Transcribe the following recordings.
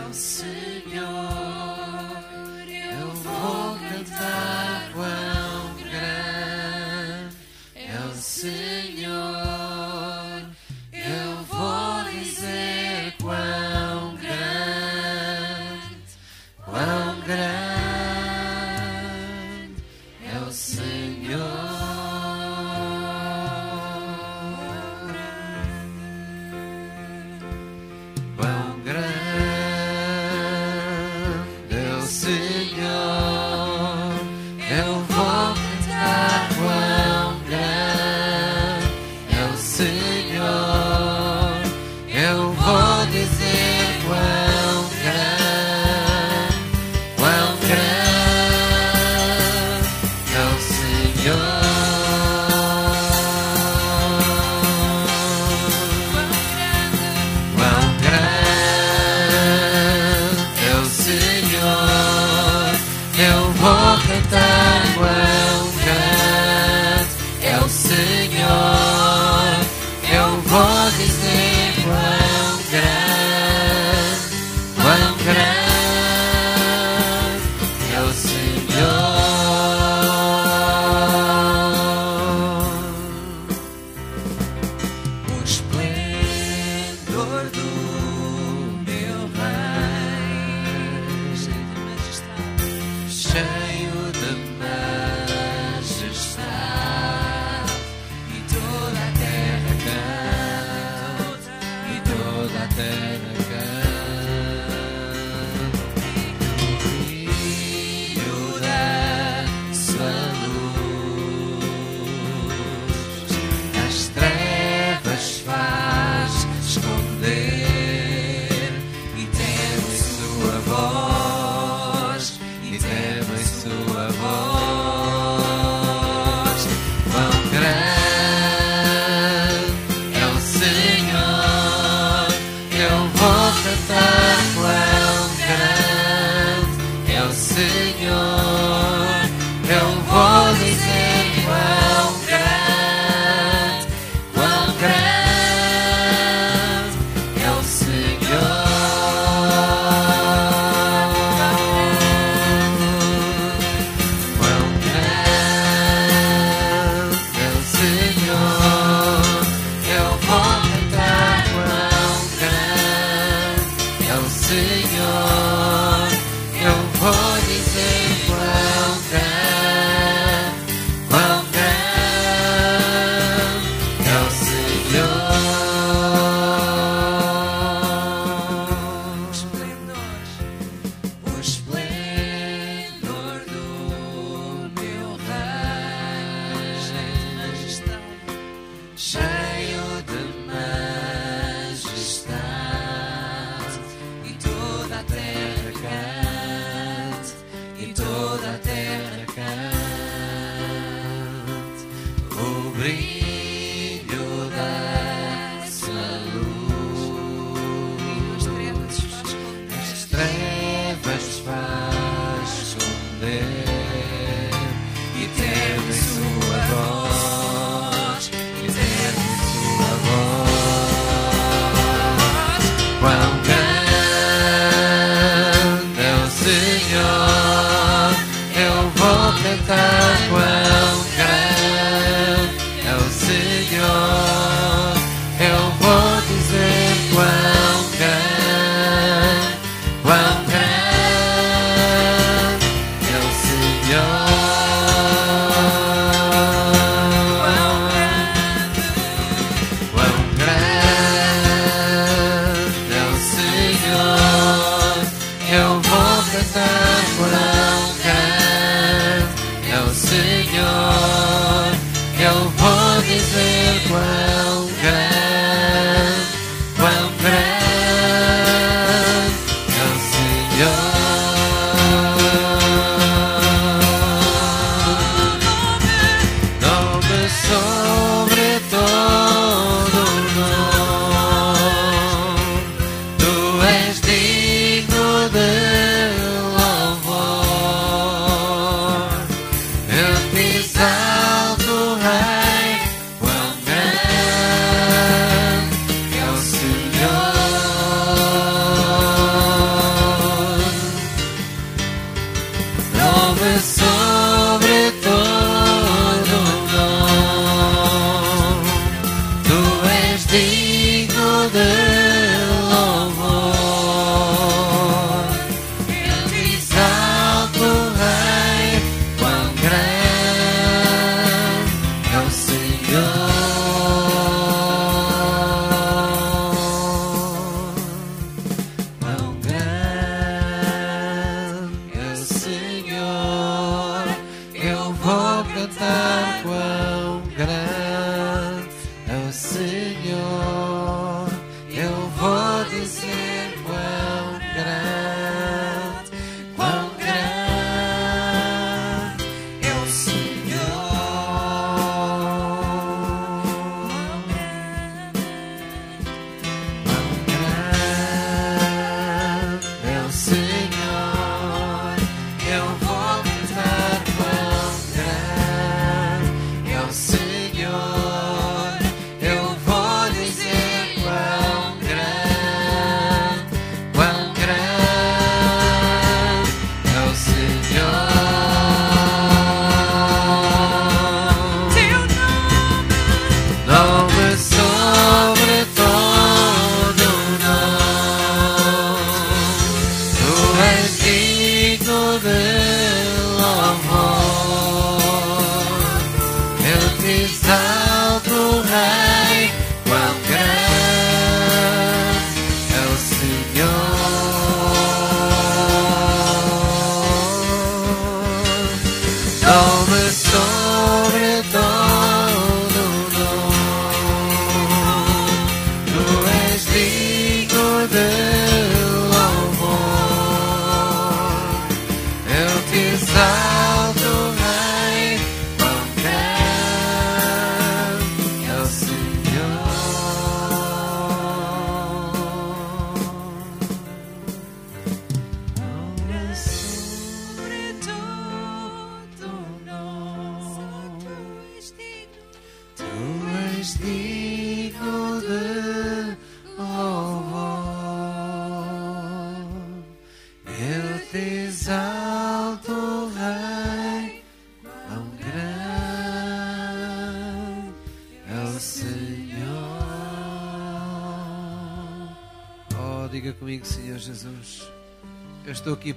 é o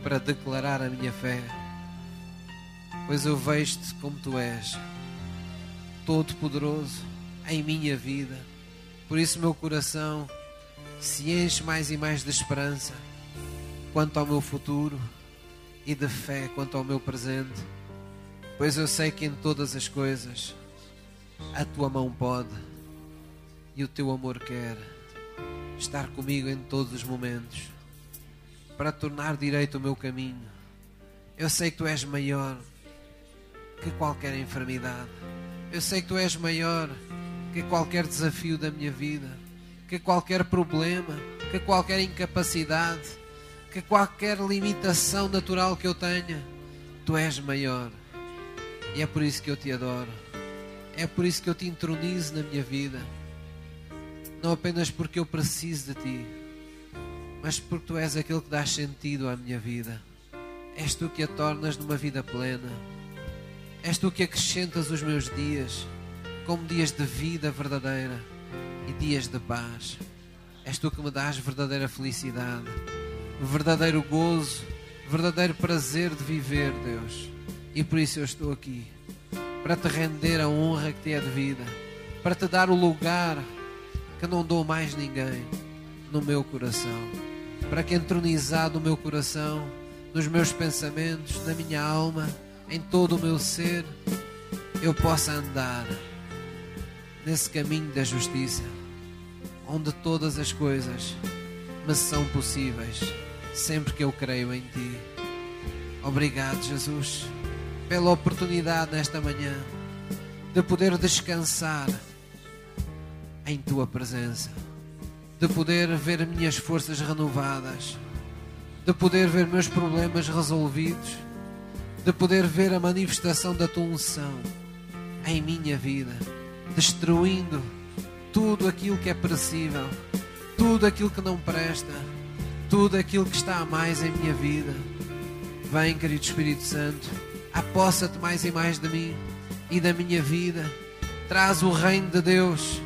para declarar a minha fé, pois eu vejo-te como tu és. Todo-Poderoso em minha vida. Por isso, meu coração se enche mais e mais de esperança quanto ao meu futuro e de fé quanto ao meu presente. Pois eu sei que em todas as coisas a tua mão pode e o teu amor quer estar comigo em todos os momentos para tornar direito o meu caminho. Eu sei que tu és maior que qualquer enfermidade. Eu sei que tu és maior que qualquer desafio da minha vida, que qualquer problema, que qualquer incapacidade, que qualquer limitação natural que eu tenha. Tu és maior. E é por isso que eu te adoro. É por isso que eu te entronizo na minha vida. Não apenas porque eu preciso de ti, mas porque tu és aquele que dá sentido à minha vida. És tu que a tornas numa vida plena. És tu que acrescentas os meus dias como dias de vida verdadeira e dias de paz. És tu que me dás verdadeira felicidade, verdadeiro gozo, verdadeiro prazer de viver, Deus. E por isso eu estou aqui para te render a honra que te é devida, para te dar o lugar que não dou mais ninguém no meu coração, para que entronizado no meu coração, nos meus pensamentos, na minha alma, em todo o meu ser, eu possa andar nesse caminho da justiça, onde todas as coisas me são possíveis, sempre que eu creio em Ti. Obrigado, Jesus, pela oportunidade nesta manhã de poder descansar em Tua presença, de poder ver minhas forças renovadas, de poder ver meus problemas resolvidos, de poder ver a manifestação da Tua unção em minha vida destruindo tudo aquilo que é perecível, tudo aquilo que não presta, tudo aquilo que está a mais em minha vida. Vem, querido Espírito Santo, apossa-te mais e mais de mim e da minha vida. Traz o reino de Deus,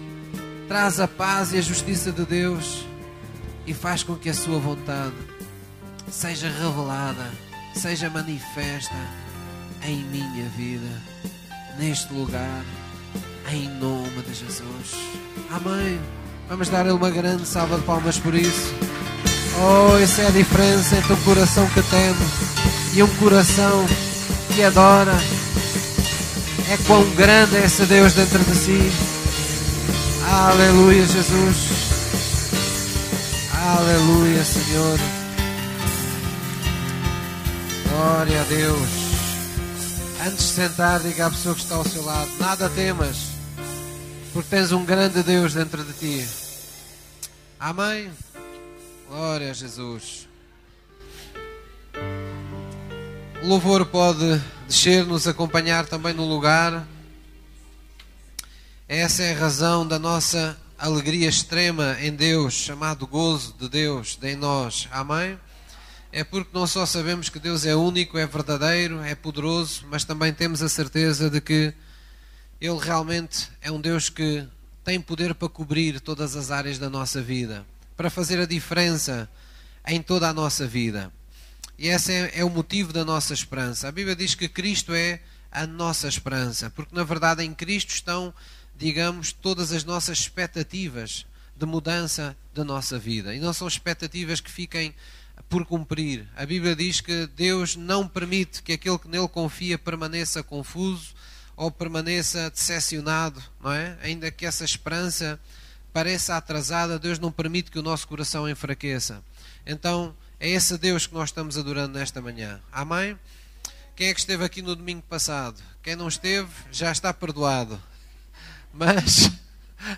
traz a paz e a justiça de Deus e faz com que a sua vontade seja revelada, seja manifesta em minha vida, neste lugar em nome de Jesus. Amém. Vamos dar-lhe uma grande salva de palmas por isso. Oh, essa é a diferença entre um coração que teme e um coração que adora. É quão grande é esse Deus dentro de si. Aleluia, Jesus. Aleluia, Senhor. Glória a Deus. Antes de sentar, diga à pessoa que está ao seu lado: Nada temas, porque tens um grande Deus dentro de ti. Amém. Glória a Jesus. O louvor pode descer, nos acompanhar também no lugar. Essa é a razão da nossa alegria extrema em Deus, chamado gozo de Deus em nós. Amém? É porque não só sabemos que Deus é único, é verdadeiro, é poderoso, mas também temos a certeza de que Ele realmente é um Deus que tem poder para cobrir todas as áreas da nossa vida, para fazer a diferença em toda a nossa vida. E esse é, é o motivo da nossa esperança. A Bíblia diz que Cristo é a nossa esperança, porque na verdade em Cristo estão, digamos, todas as nossas expectativas de mudança da nossa vida. E não são expectativas que fiquem por cumprir. A Bíblia diz que Deus não permite que aquele que nele confia permaneça confuso ou permaneça decepcionado, não é? Ainda que essa esperança pareça atrasada, Deus não permite que o nosso coração enfraqueça. Então, é esse Deus que nós estamos adorando nesta manhã. Amém? Quem é que esteve aqui no domingo passado? Quem não esteve, já está perdoado. Mas,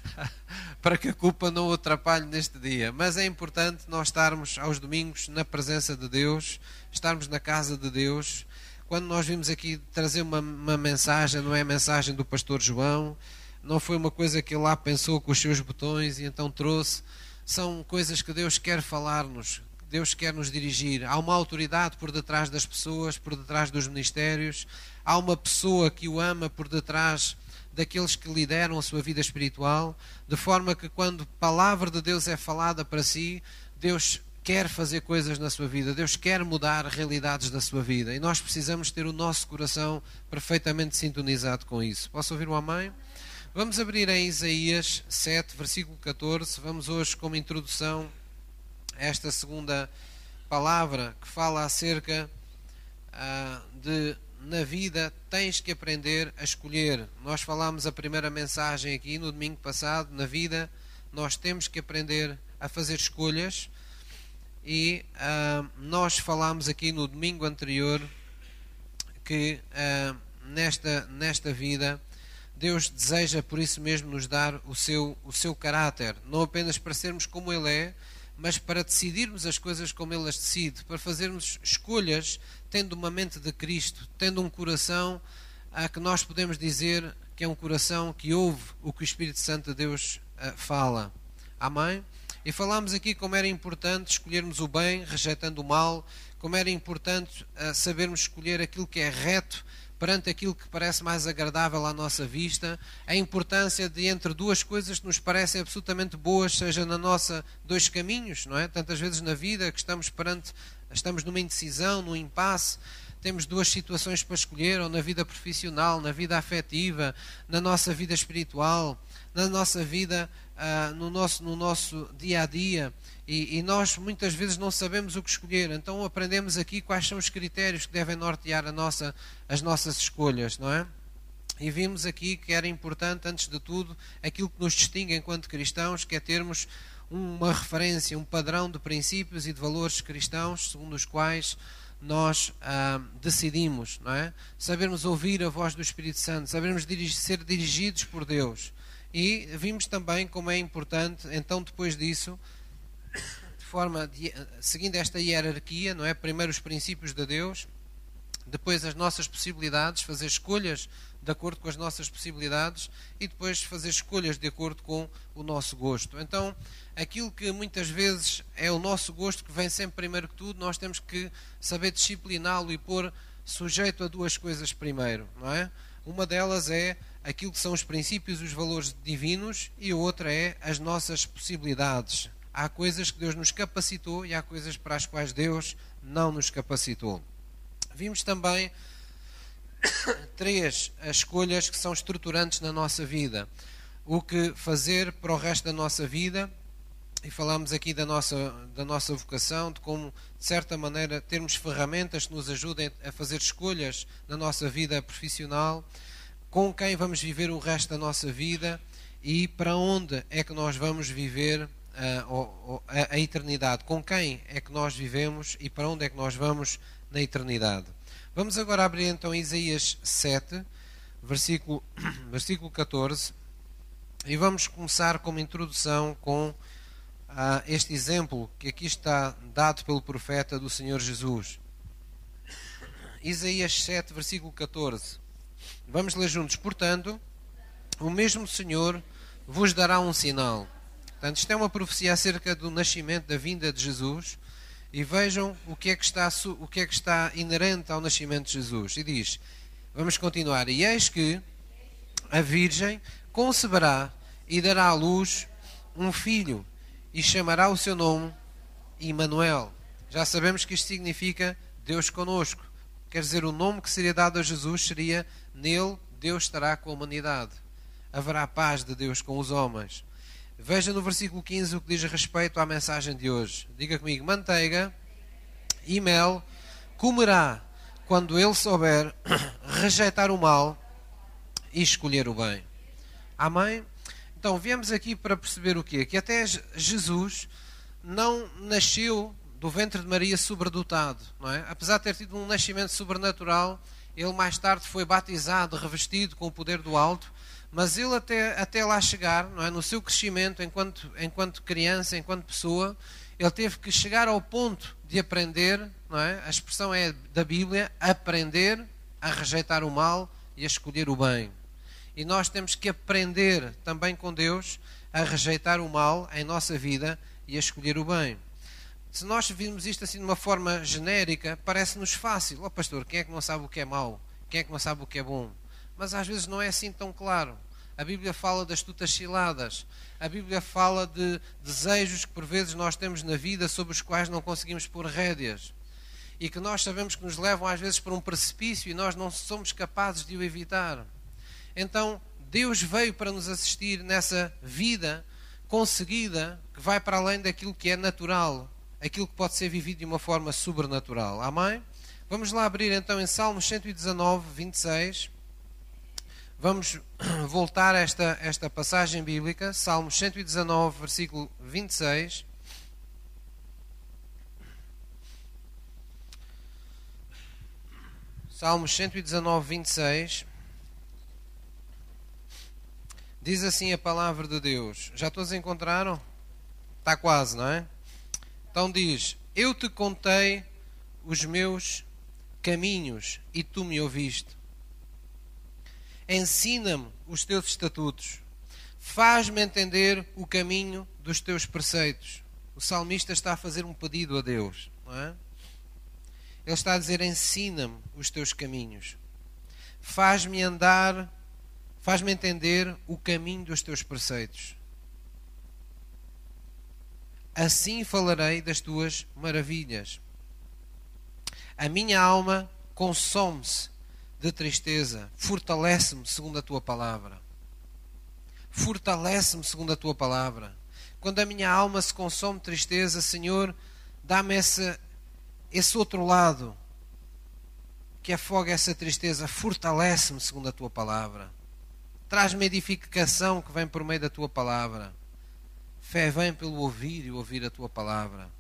para que a culpa não o atrapalhe neste dia. Mas é importante nós estarmos aos domingos na presença de Deus, estarmos na casa de Deus. Quando nós vimos aqui trazer uma, uma mensagem, não é a mensagem do pastor João, não foi uma coisa que ele lá pensou com os seus botões e então trouxe. São coisas que Deus quer falar-nos, Deus quer nos dirigir. Há uma autoridade por detrás das pessoas, por detrás dos ministérios. Há uma pessoa que o ama por detrás daqueles que lideram a sua vida espiritual, de forma que quando a palavra de Deus é falada para si, Deus quer fazer coisas na sua vida, Deus quer mudar realidades da sua vida e nós precisamos ter o nosso coração perfeitamente sintonizado com isso. Posso ouvir um amém? Vamos abrir em Isaías 7, versículo 14. Vamos hoje, como introdução, a esta segunda palavra que fala acerca ah, de na vida tens que aprender a escolher. Nós falámos a primeira mensagem aqui no domingo passado. Na vida nós temos que aprender a fazer escolhas. E uh, nós falámos aqui no domingo anterior que uh, nesta, nesta vida Deus deseja por isso mesmo nos dar o seu, o seu caráter, não apenas para sermos como Ele é, mas para decidirmos as coisas como Ele as decide, para fazermos escolhas tendo uma mente de Cristo, tendo um coração a que nós podemos dizer que é um coração que ouve o que o Espírito Santo de Deus uh, fala. Amém? E falámos aqui como era importante escolhermos o bem, rejeitando o mal, como era importante uh, sabermos escolher aquilo que é reto perante aquilo que parece mais agradável à nossa vista, a importância de entre duas coisas que nos parecem absolutamente boas, seja na nossa dois caminhos, não é? Tantas vezes na vida que estamos perante, estamos numa indecisão, num impasse, temos duas situações para escolher, ou na vida profissional, na vida afetiva, na nossa vida espiritual, na nossa vida, uh, no, nosso, no nosso dia a dia. E, e, nós muitas vezes não sabemos o que escolher. Então aprendemos aqui quais são os critérios que devem nortear a nossa, as nossas escolhas, não é? E vimos aqui que era importante, antes de tudo, aquilo que nos distingue enquanto cristãos, que é termos uma referência, um padrão de princípios e de valores cristãos, segundo os quais nós ah, decidimos, não é? Sabermos ouvir a voz do Espírito Santo, sabermos dirigir, ser dirigidos por Deus. E vimos também como é importante, então, depois disso, de forma de, seguindo esta hierarquia, não é? Primeiro os princípios de Deus, depois as nossas possibilidades, fazer escolhas de acordo com as nossas possibilidades e depois fazer escolhas de acordo com o nosso gosto. Então, aquilo que muitas vezes é o nosso gosto que vem sempre primeiro que tudo, nós temos que saber discipliná-lo e pôr sujeito a duas coisas primeiro, não é? Uma delas é aquilo que são os princípios e os valores divinos e a outra é as nossas possibilidades, Há coisas que Deus nos capacitou e há coisas para as quais Deus não nos capacitou. Vimos também três escolhas que são estruturantes na nossa vida. O que fazer para o resto da nossa vida, e falamos aqui da nossa, da nossa vocação, de como, de certa maneira, termos ferramentas que nos ajudem a fazer escolhas na nossa vida profissional, com quem vamos viver o resto da nossa vida e para onde é que nós vamos viver o- a, a eternidade, com quem é que nós vivemos e para onde é que nós vamos na eternidade. Vamos agora abrir então Isaías 7, versículo, versículo 14, e vamos começar como introdução com ah, este exemplo que aqui está dado pelo profeta do Senhor Jesus. Isaías 7, versículo 14. Vamos ler juntos. Portanto, o mesmo Senhor vos dará um sinal. Portanto, isto é uma profecia acerca do nascimento, da vinda de Jesus. E vejam o que é que está, o que é que está inerente ao nascimento de Jesus. E diz: Vamos continuar. E eis que a Virgem conceberá e dará à luz um filho, e chamará o seu nome Immanuel. Já sabemos que isto significa Deus conosco. Quer dizer, o nome que seria dado a Jesus seria Nele Deus estará com a humanidade. Haverá paz de Deus com os homens. Veja no versículo 15 o que diz respeito à mensagem de hoje. Diga comigo: manteiga e mel comerá quando ele souber rejeitar o mal e escolher o bem. Amém? Então, viemos aqui para perceber o quê? Que até Je- Jesus não nasceu do ventre de Maria sobredotado, não é? Apesar de ter tido um nascimento sobrenatural, ele mais tarde foi batizado, revestido com o poder do alto, mas ele até, até lá chegar, não é? No seu crescimento enquanto, enquanto criança, enquanto pessoa, ele teve que chegar ao ponto de aprender, não é? A expressão é da Bíblia, aprender a rejeitar o mal e a escolher o bem. E nós temos que aprender também com Deus a rejeitar o mal em nossa vida e a escolher o bem. Se nós virmos isto assim de uma forma genérica, parece-nos fácil. Oh pastor, quem é que não sabe o que é mau? Quem é que não sabe o que é bom? Mas às vezes não é assim tão claro. A Bíblia fala das tutas ciladas. A Bíblia fala de desejos que por vezes nós temos na vida sobre os quais não conseguimos pôr rédeas. E que nós sabemos que nos levam às vezes para um precipício e nós não somos capazes de o evitar. Então, Deus veio para nos assistir nessa vida conseguida que vai para além daquilo que é natural, aquilo que pode ser vivido de uma forma sobrenatural. Amém? Vamos lá abrir então em Salmos 119, 26. Vamos voltar a esta, esta passagem bíblica, Salmos 119, versículo 26. Salmos 119, 26. Diz assim a palavra de Deus. Já todos encontraram? Está quase, não é? Então diz: Eu te contei os meus caminhos e tu me ouviste. Ensina-me os teus estatutos. Faz-me entender o caminho dos teus preceitos. O salmista está a fazer um pedido a Deus, não é? Ele está a dizer: Ensina-me os teus caminhos. Faz-me andar, faz-me entender o caminho dos teus preceitos. Assim falarei das tuas maravilhas. A minha alma consome-se de tristeza, fortalece-me segundo a tua palavra. Fortalece-me segundo a tua palavra. Quando a minha alma se consome de tristeza, Senhor, dá-me esse, esse outro lado que afoga essa tristeza, fortalece-me segundo a tua palavra. Traz-me edificação que vem por meio da tua palavra. Fé vem pelo ouvir e ouvir a tua palavra.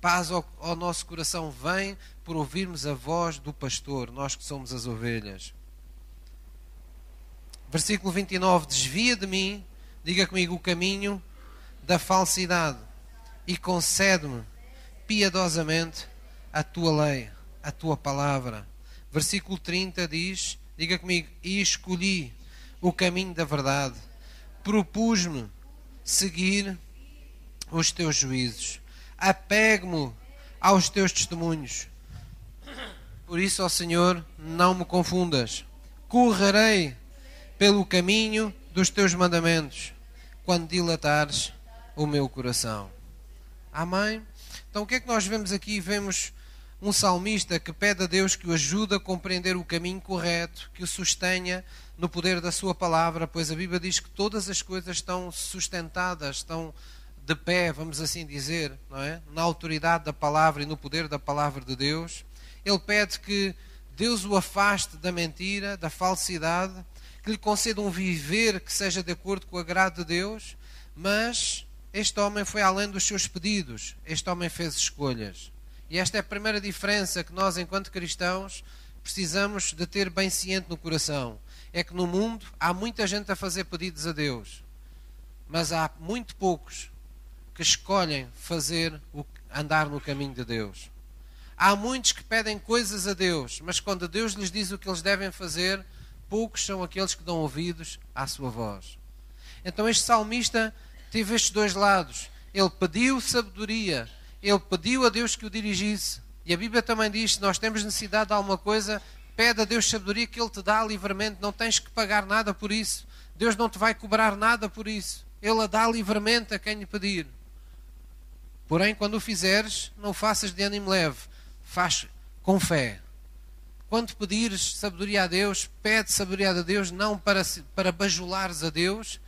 Paz ao, ao, nosso coração vem por ouvirmos a voz do pastor, nós que somos as ovelhas. Versículo 29: Desvia de mim, diga comigo, o caminho da falsidade e concede-me piedosamente a tua lei, a tua palavra. Versículo 30 diz: Diga comigo, e escolhi o caminho da verdade, propus-me seguir os teus juízos, apego-me aos teus testemunhos. Por isso, ó Senhor, não me confundas. Correrei pelo caminho dos teus mandamentos, quando dilatares o meu coração. Amém? Então, o que é que nós vemos aqui? Vemos um salmista que pede a Deus que o ajude a compreender o caminho correto, que o sustenha no poder da sua palavra, pois a Bíblia diz que todas as coisas estão sustentadas, estão de pé, vamos assim dizer, não é? Na autoridade da palavra e no poder da palavra de Deus. Ele pede que Deus o afaste da mentira, da falsidade, que lhe conceda um viver que seja de acordo com o agrado de Deus, mas este homem foi além dos seus pedidos, este homem fez escolhas. E esta é a primeira diferença que nós, enquanto cristãos, precisamos de ter bem ciente no coração. É que no mundo há muita gente a fazer pedidos a Deus, mas há muito poucos que escolhem fazer o, andar no caminho de Deus. Há muitos que pedem coisas a Deus, mas quando Deus lhes diz o que eles devem fazer, poucos são aqueles que dão ouvidos à sua voz. Então este salmista teve estes dois lados. Ele pediu sabedoria, ele pediu a Deus que o dirigisse. E a Bíblia também diz: se nós temos necessidade de alguma coisa, pede a Deus sabedoria que Ele te dá livremente, não tens que pagar nada por isso. Deus não te vai cobrar nada por isso. Ele a dá livremente a quem lhe pedir. Porém, quando o fizeres, não o faças de ânimo leve, faz com fé. Quando pedires sabedoria a Deus, pede sabedoria a Deus, não para, para bajulares a Deus,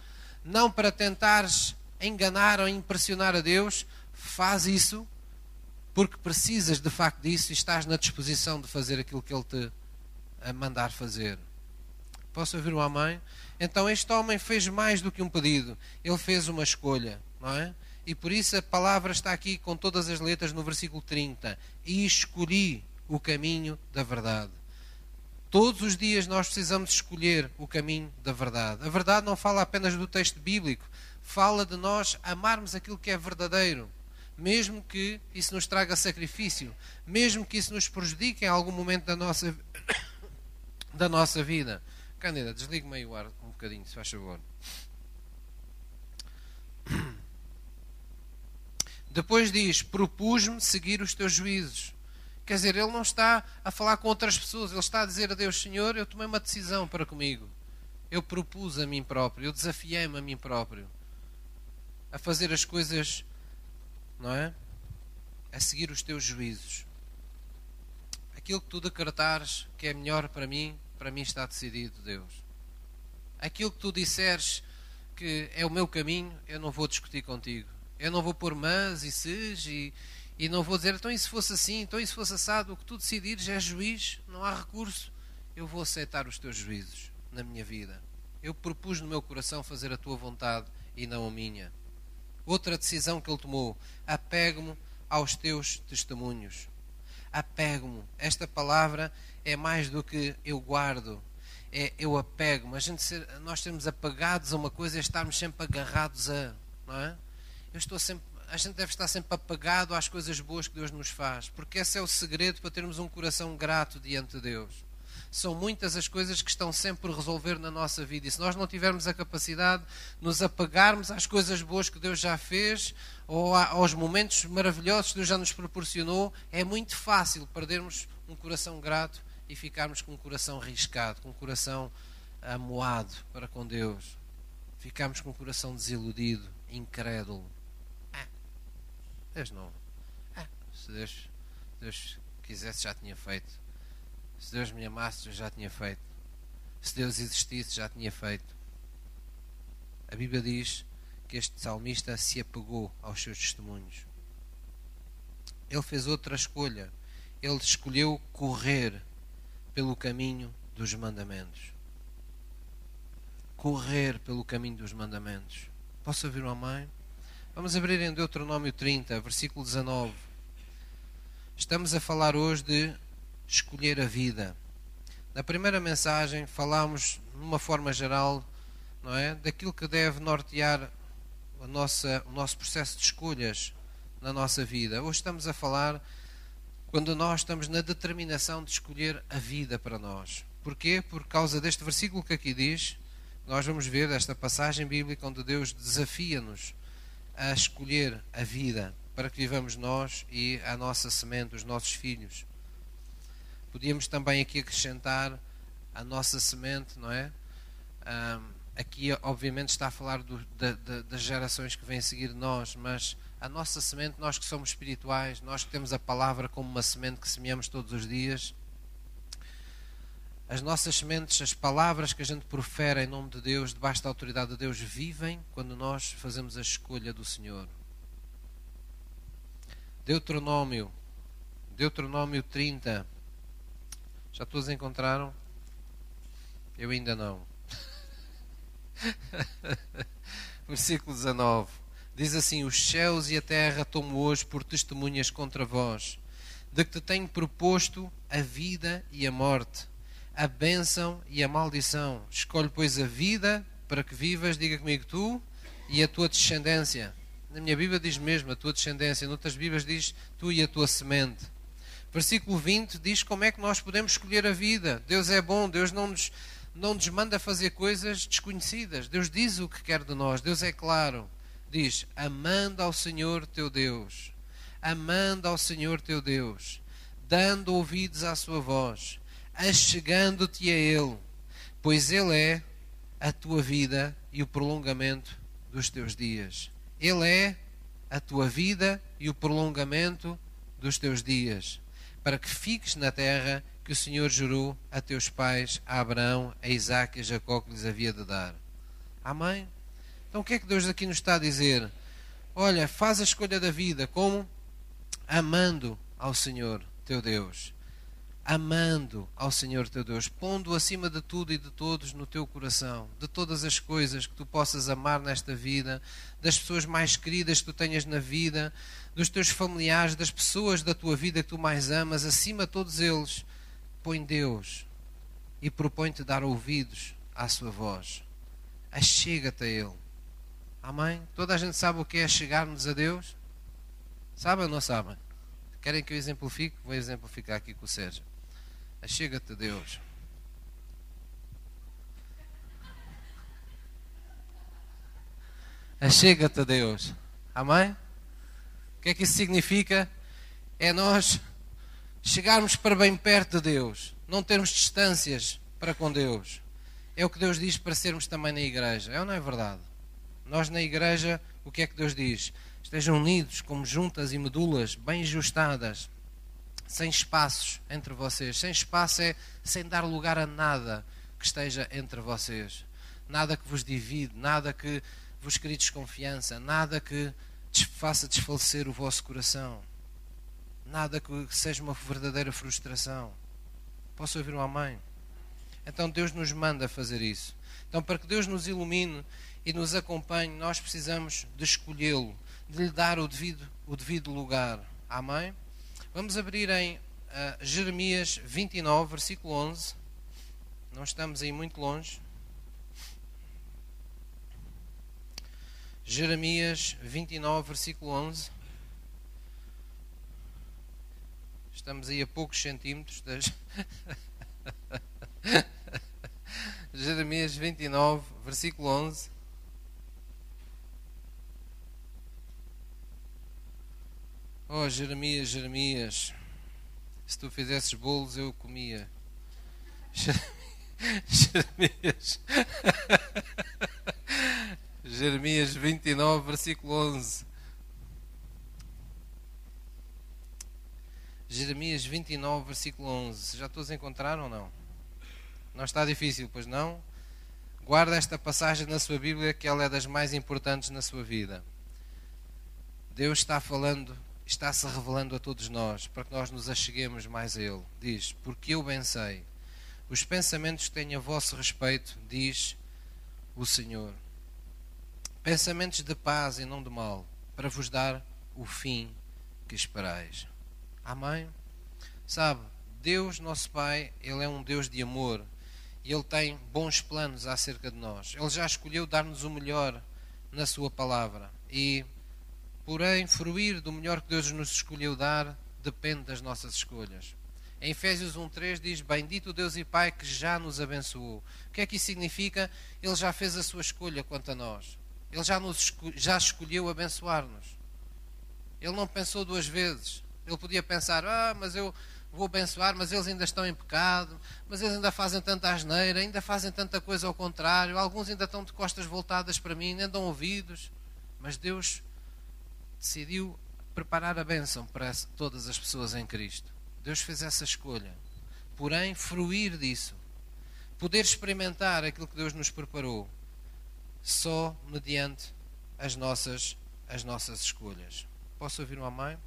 não para tentares enganar ou impressionar a Deus, faz isso porque precisas de facto disso e estás na disposição de fazer aquilo que Ele te a mandar fazer. Posso ouvir um amém? Então este homem fez mais do que um pedido, ele fez uma escolha, não é? E por isso a palavra está aqui com todas as letras no versículo 30. E escolhi o caminho da verdade. Todos os dias nós precisamos escolher o caminho da verdade. A verdade não fala apenas do texto bíblico, fala de nós amarmos aquilo que é verdadeiro, mesmo que isso nos traga sacrifício, mesmo que isso nos prejudique em algum momento da nossa, da nossa vida. Cândida, desligue-me aí o ar um bocadinho, se faz favor. Depois diz: Propus-me seguir os teus juízos. Quer dizer, ele não está a falar com outras pessoas, ele está a dizer a Deus: Senhor, eu tomei uma decisão para comigo. Eu propus a mim próprio, eu desafiei-me a mim próprio a fazer as coisas, não é? A seguir os teus juízos. Aquilo que tu decretares que é melhor para mim, para mim está decidido, Deus. Aquilo que tu disseres que é o meu caminho, eu não vou discutir contigo. Eu não vou pôr mas e ses e, e não vou dizer, então e se fosse assim, então e se fosse assado, o que tu decidires é juiz, não há recurso. Eu vou aceitar os teus juízos na minha vida. Eu propus no meu coração fazer a tua vontade e não a minha. Outra decisão que ele tomou: apego-me aos teus testemunhos. Apego-me. Esta palavra é mais do que eu guardo. É eu apego-me. A gente ser, nós sermos apagados a uma coisa é estarmos sempre agarrados a, não é? Eu estou sempre a gente deve estar sempre apagado às coisas boas que Deus nos faz, porque esse é o segredo para termos um coração grato diante de Deus. São muitas as coisas que estão sempre por resolver na nossa vida, e se nós não tivermos a capacidade de nos apagarmos às coisas boas que Deus já fez, ou aos momentos maravilhosos que Deus já nos proporcionou, é muito fácil perdermos um coração grato e ficarmos com um coração riscado, com um coração amoado para com Deus. Ficamos com um coração desiludido, incrédulo. Deus não. Ah, se Deus, Deus quisesse, já tinha feito. Se Deus me amasse, já tinha feito. Se Deus existisse, já tinha feito. A Bíblia diz que este salmista se apegou aos seus testemunhos. Ele fez outra escolha. Ele escolheu correr pelo caminho dos mandamentos. Correr pelo caminho dos mandamentos. Posso ouvir uma mãe? Vamos abrir em Deuteronômio 30, versículo 19. Estamos a falar hoje de escolher a vida. Na primeira mensagem falámos, numa forma geral, não é, daquilo que deve nortear a nossa, o nosso processo de escolhas na nossa vida. Hoje estamos a falar quando nós estamos na determinação de escolher a vida para nós. Porquê? Por causa deste versículo que aqui diz, nós vamos ver esta passagem bíblica onde Deus desafia-nos a escolher a vida para que vivamos nós e a nossa semente, os nossos filhos. Podíamos também aqui acrescentar a nossa semente, não é? Um, aqui, obviamente, está a falar do, das gerações que vêm seguir nós, mas a nossa semente, nós que somos espirituais, nós que temos a palavra como uma semente que semeamos todos os dias, as nossas sementes, as palavras que a gente profere em nome de Deus, debaixo da autoridade de Deus, vivem quando nós fazemos a escolha do Senhor. Deuteronômio, Deuteronômio 30. Já todos encontraram? Eu ainda não. Versículo 19. Diz assim: Os céus e a terra tomo hoje por testemunhas contra vós, de que te tenho proposto a vida e a morte, a bênção e a maldição. Escolhe, pois, a vida para que vivas, diga comigo tu, e a tua descendência. Na minha Bíblia diz mesmo a tua descendência, noutras Bíblias diz tu e a tua semente. Versículo 20 diz como é que nós podemos escolher a vida. Deus é bom, Deus não nos, não nos manda fazer coisas desconhecidas. Deus diz o que quer de nós, Deus é claro. Diz: amando ao Senhor teu Deus, amando ao Senhor teu Deus, dando ouvidos à sua voz, achegando-te a Ele, pois Ele é a tua vida e o prolongamento dos teus dias. Ele é a tua vida e o prolongamento dos teus dias, para que fiques na terra que o Senhor jurou a teus pais, a Abraão, a Isaac e a Jacó que lhes havia de dar. Amém? Então o que é que Deus aqui nos está a dizer? Olha, faz a escolha da vida como amando ao Senhor teu Deus amando ao Senhor teu Deus, pondo acima de tudo e de todos no teu coração, de todas as coisas que tu possas amar nesta vida, das pessoas mais queridas que tu tenhas na vida, dos teus familiares, das pessoas da tua vida que tu mais amas, acima de todos eles, põe Deus e propõe-te dar ouvidos à sua voz. Achega-te a Ele. Amém? Toda a gente sabe o que é chegar-nos a Deus? Sabem ou não sabem? Querem que eu exemplifique? Vou exemplificar aqui com o Sérgio. Achega-te a Deus. Achega-te a Deus. Amém? Que é que isso significa? É nós chegarmos para bem perto de Deus, não termos distâncias para com Deus. É o que Deus diz para sermos também na igreja. É ou não é verdade? Nós na igreja, o que é que Deus diz? Estejam unidos como juntas e medulas bem ajustadas, sem espaços entre vocês. Sem espaço é sem dar lugar a nada que esteja entre vocês. Nada que vos divide, nada que vos crie desconfiança, nada que faça desfalecer o vosso coração, nada que seja uma verdadeira frustração. Posso ouvir um amém? Então Deus nos manda fazer isso. Então, para que Deus nos ilumine e nos acompanhe, nós precisamos de escolhê-lo, de lhe dar o devido, o devido lugar. Amém? Vamos abrir em uh, Jeremias 29, versículo 11. Não estamos aí muito longe. Jeremias 29, versículo 11. Estamos aí a poucos centímetros das. Jeremias 29, versículo 11. Oh, Jeremias, Jeremias, se tu fizesses bolos eu comia. Jeremias. Jeremias 29, versículo 11. Jeremias 29, versículo 11. Já todos encontraram ou não? Não está difícil, pois não? Guarda esta passagem na sua Bíblia, que ela é das mais importantes na sua vida. Deus está falando está-se revelando a todos nós, para que nós nos acheguemos mais a Ele. Diz: Porque eu bem sei, os pensamentos que tenho a vosso respeito, diz o Senhor. Pensamentos de paz e não de mal, para vos dar o fim que esperais. Amém? Sabe, Deus, nosso Pai, Ele é um Deus de amor e Ele tem bons planos acerca de nós. Ele já escolheu dar-nos o melhor na Sua palavra. E Porém, fruir do melhor que Deus nos escolheu dar depende das nossas escolhas. Em Efésios 1,3 diz: Bendito Deus e Pai que já nos abençoou. O que é que isso significa? Ele já fez a sua escolha quanto a nós. Ele já, nos, já escolheu abençoar-nos. Ele não pensou duas vezes. Ele podia pensar: Ah, mas eu vou abençoar, mas eles ainda estão em pecado, mas eles ainda fazem tanta asneira, ainda fazem tanta coisa ao contrário, alguns ainda estão de costas voltadas para mim, ainda dão ouvidos. Mas Deus decidiu preparar a bênção para todas as pessoas em Cristo. Deus fez essa escolha. Porém, fruir disso, poder experimentar aquilo que Deus nos preparou, só mediante as nossas, as nossas escolhas. Posso ouvir uma mãe?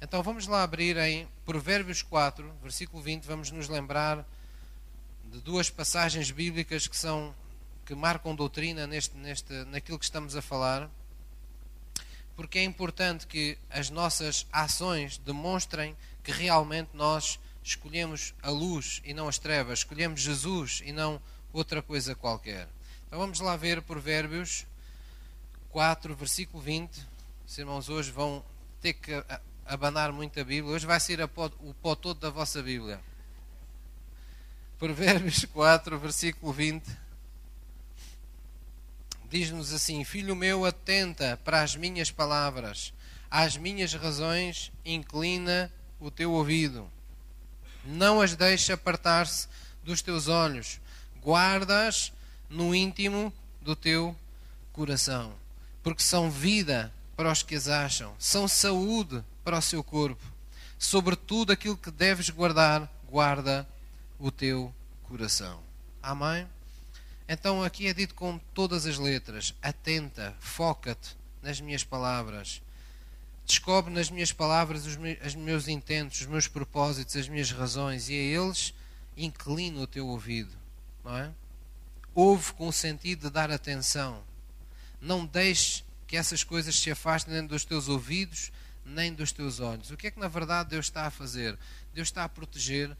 Então vamos lá abrir em Provérbios 4, versículo 20, vamos nos lembrar de duas passagens bíblicas que são que marcam doutrina neste, neste, naquilo que estamos a falar. porque é importante que as nossas ações demonstrem que realmente nós escolhemos a luz e não as trevas, escolhemos Jesus e não outra coisa qualquer. Então vamos lá ver Provérbios 4, versículo 20. Os irmãos hoje vão ter que abanar muito a Bíblia. Hoje vai ser o pó todo da vossa Bíblia. Provérbios 4, versículo 20. Diz-nos assim: Filho meu, atenta para as minhas palavras, às minhas razões, inclina o teu ouvido. Não as deixe apartar-se dos teus olhos, guardas no íntimo do teu coração, porque são vida para os que as acham, são saúde para o seu corpo. Sobretudo aquilo que deves guardar, guarda o teu coração. Amém? Então aqui é dito com todas as letras: atenta, foca-te nas minhas palavras. Descobre nas minhas palavras os meus intentos, os meus propósitos, as minhas razões e a eles inclina o teu ouvido. Não é? Ouve com o sentido de dar atenção. Não deixes que essas coisas se afastem nem dos teus ouvidos, nem dos teus olhos. O que é que na verdade Deus está a fazer? Deus está a proteger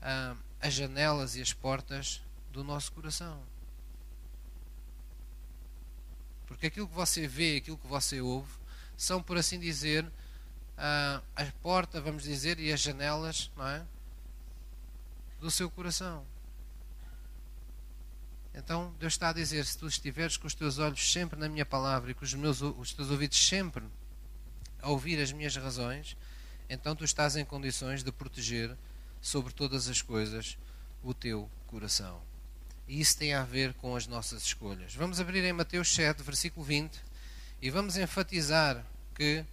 ah, as janelas e as portas do nosso coração. Porque aquilo que você vê, aquilo que você ouve, são, por assim dizer, ah, a porta, vamos dizer, e as janelas, não é? Do seu coração. Então Deus está a dizer: se tu estiveres com os teus olhos sempre na minha palavra e com os, meus, os teus ouvidos sempre a ouvir as minhas razões, então tu estás em condições de proteger sobre todas as coisas o teu coração. E isso tem a ver com as nossas escolhas. Vamos abrir em Mateus 7, versículo 20, e vamos enfatizar que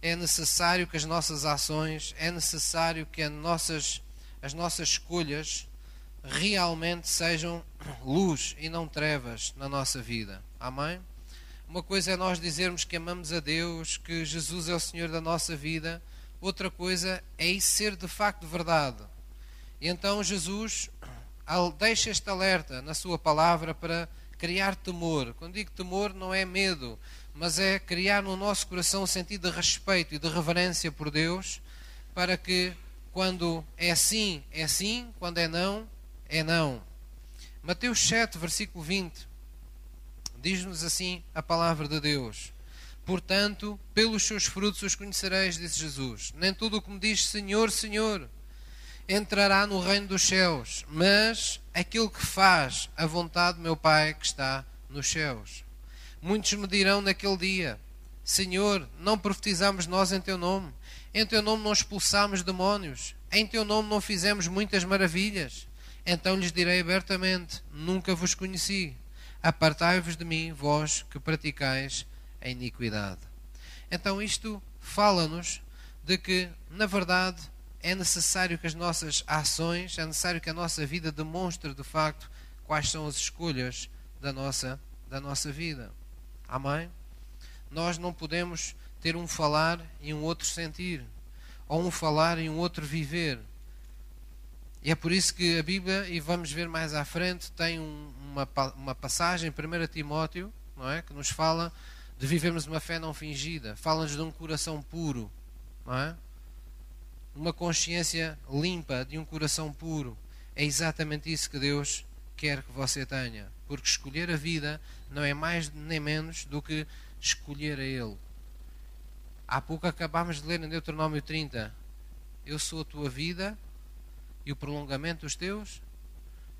é necessário que as nossas ações, é necessário que as nossas, as nossas escolhas realmente sejam luz e não trevas na nossa vida. Amém? Uma coisa é nós dizermos que amamos a Deus, que Jesus é o Senhor da nossa vida. Outra coisa é isso ser de facto verdade. E então Jesus deixa este alerta na sua palavra para criar temor. Quando digo temor, não é medo, mas é criar no nosso coração um sentido de respeito e de reverência por Deus, para que quando é sim, é sim, quando é não, é não. Mateus 7, versículo 20. Diz-nos assim a palavra de Deus. Portanto, pelos seus frutos os conhecereis, disse Jesus. Nem tudo o que me diz Senhor, Senhor entrará no reino dos céus, mas aquele que faz a vontade do meu Pai que está nos céus. Muitos me dirão naquele dia: Senhor, não profetizamos nós em teu nome? Em teu nome não expulsamos demónios? Em teu nome não fizemos muitas maravilhas? Então lhes direi abertamente: Nunca vos conheci. Apartai-vos de mim, vós que praticais a iniquidade. Então isto fala-nos de que, na verdade, é necessário que as nossas ações, é necessário que a nossa vida demonstre de facto quais são as escolhas da nossa, da nossa vida. Amém? Nós não podemos ter um falar e um outro sentir, ou um falar e um outro viver. E é por isso que a Bíblia, e vamos ver mais à frente, tem um, uma, uma passagem, 1 Timóteo, não é? que nos fala de vivermos uma fé não fingida, fala-nos de um coração puro, não é? uma consciência limpa, de um coração puro. É exatamente isso que Deus quer que você tenha. Porque escolher a vida não é mais nem menos do que escolher a Ele. Há pouco acabámos de ler em Deuteronômio 30: Eu sou a tua vida e o prolongamento dos teus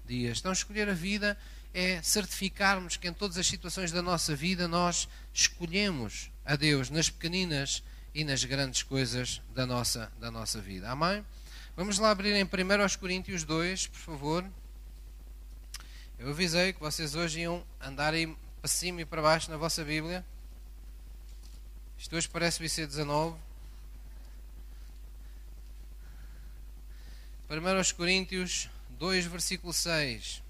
dias. Então, escolher a vida é certificarmos que em todas as situações da nossa vida nós escolhemos a Deus nas pequeninas e nas grandes coisas da nossa, da nossa vida. Amém? Vamos lá abrir em 1 Coríntios 2, por favor. Eu avisei que vocês hoje iam andar aí para cima e para baixo na vossa Bíblia. Isto hoje parece o IC19. 1 Coríntios 2, versículo 6.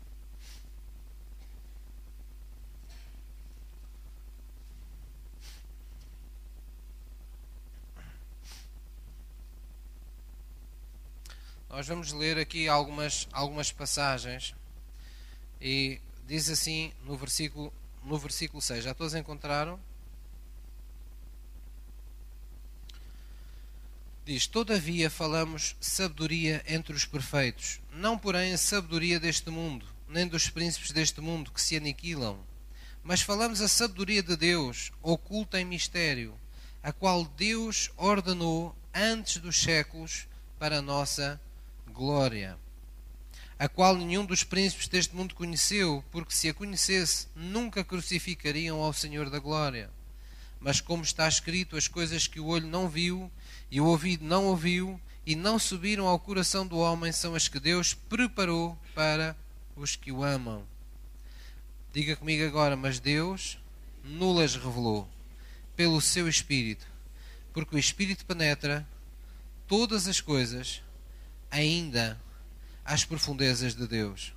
Nós vamos ler aqui algumas, algumas passagens e diz assim no versículo, no versículo 6. Já todos encontraram? Diz: Todavia falamos sabedoria entre os perfeitos, não porém a sabedoria deste mundo, nem dos príncipes deste mundo que se aniquilam, mas falamos a sabedoria de Deus, oculta em mistério, a qual Deus ordenou antes dos séculos para a nossa glória, a qual nenhum dos príncipes deste mundo conheceu, porque se a conhecesse, nunca crucificariam ao Senhor da glória. Mas como está escrito, as coisas que o olho não viu e o ouvido não ouviu e não subiram ao coração do homem são as que Deus preparou para os que o amam. Diga comigo agora, mas Deus nulas revelou pelo seu Espírito, porque o Espírito penetra todas as coisas, ainda às profundezas de Deus.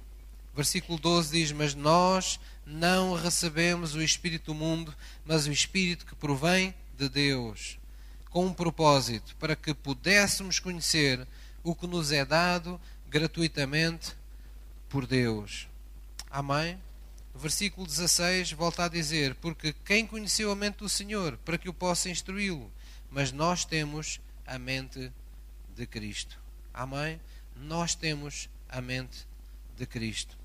Versículo 12 diz: Mas nós não recebemos o Espírito do mundo, mas o Espírito que provém de Deus, com um propósito, para que pudéssemos conhecer o que nos é dado gratuitamente por Deus. Amém? Versículo 16 volta a dizer: Porque quem conheceu a mente do Senhor, para que o possa instruí-lo? Mas nós temos a mente de Cristo. Amém? Nós temos a mente de Cristo.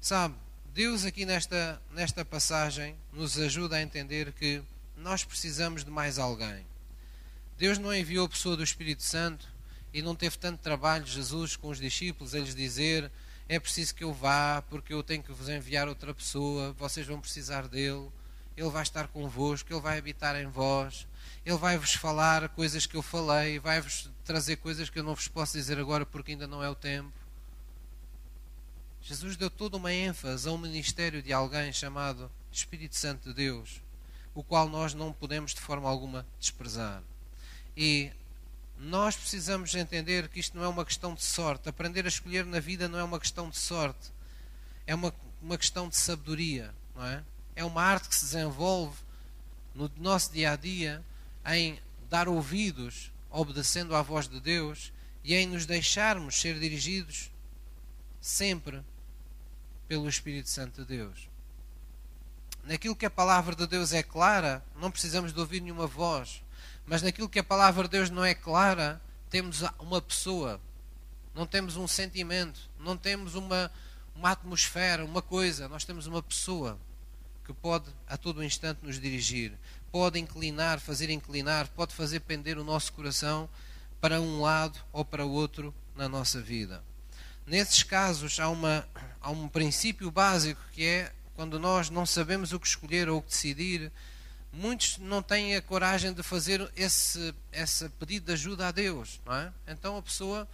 Sabe, Deus aqui nesta, nesta passagem nos ajuda a entender que nós precisamos de mais alguém. Deus não enviou a pessoa do Espírito Santo e não teve tanto trabalho, Jesus, com os discípulos, a lhes dizer: é preciso que eu vá, porque eu tenho que vos enviar outra pessoa, vocês vão precisar dele, ele vai estar convosco, ele vai habitar em vós, ele vai vos falar coisas que eu falei, vai vos trazer coisas que eu não vos posso dizer agora porque ainda não é o tempo. Jesus deu toda uma ênfase a um ministério de alguém chamado Espírito Santo de Deus, o qual nós não podemos de forma alguma desprezar. E nós precisamos entender que isto não é uma questão de sorte. Aprender a escolher na vida não é uma questão de sorte. É uma, uma questão de sabedoria, não é? É uma arte que se desenvolve no nosso dia a dia em dar ouvidos, obedecendo à voz de Deus e em nos deixarmos ser dirigidos sempre pelo Espírito Santo de Deus. Naquilo que a palavra de Deus é clara, não precisamos de ouvir nenhuma voz. Mas naquilo que a palavra de Deus não é clara, temos uma pessoa, não temos um sentimento, não temos uma, uma atmosfera, uma coisa, nós temos uma pessoa que pode a todo instante nos dirigir, pode inclinar, fazer inclinar, pode fazer pender o nosso coração para um lado ou para o outro na nossa vida. Nesses casos, há, uma, há um princípio básico que é quando nós não sabemos o que escolher ou o que decidir, muitos não têm a coragem de fazer esse, esse pedido de ajuda a Deus, não é? Então a pessoa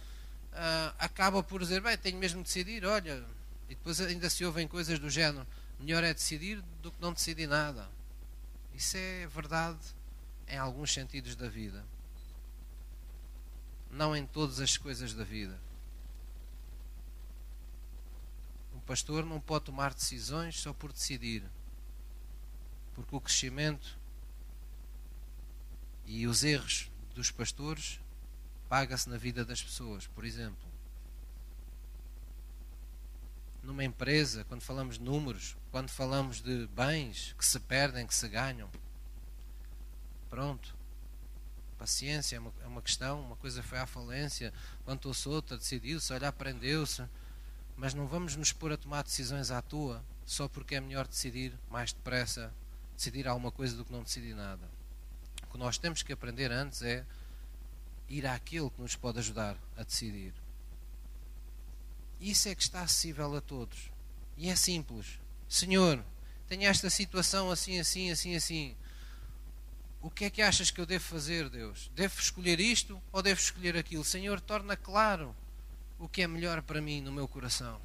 uh, acaba por dizer, bem, tenho mesmo de decidir, olha, e depois ainda se ouvem coisas do género, melhor é decidir do que não decidir nada. Isso é verdade em alguns sentidos da vida. Não em todas as coisas da vida. pastor não pode tomar decisões só por decidir. Porque o crescimento e os erros dos pastores paga-se na vida das pessoas. Por exemplo, numa empresa, quando falamos de números, quando falamos de bens que se perdem, que se ganham, pronto. Paciência é uma, é questão, uma coisa foi à falência, levantou-se outra, decidiu-se, olha, aprendeu-se mas não vamos nos pôr a tomar decisões à toa só porque é melhor decidir mais depressa, decidir alguma coisa do que não decidir nada. O que nós temos que aprender antes é ir àquele que nos pode ajudar a decidir. Isso é que está acessível a todos. E é simples. Senhor, tenho esta situação assim, assim, assim, assim. O que é que achas que eu devo fazer, Deus? Devo escolher isto ou devo escolher aquilo? Senhor, torna claro o que é melhor para mim no meu coração.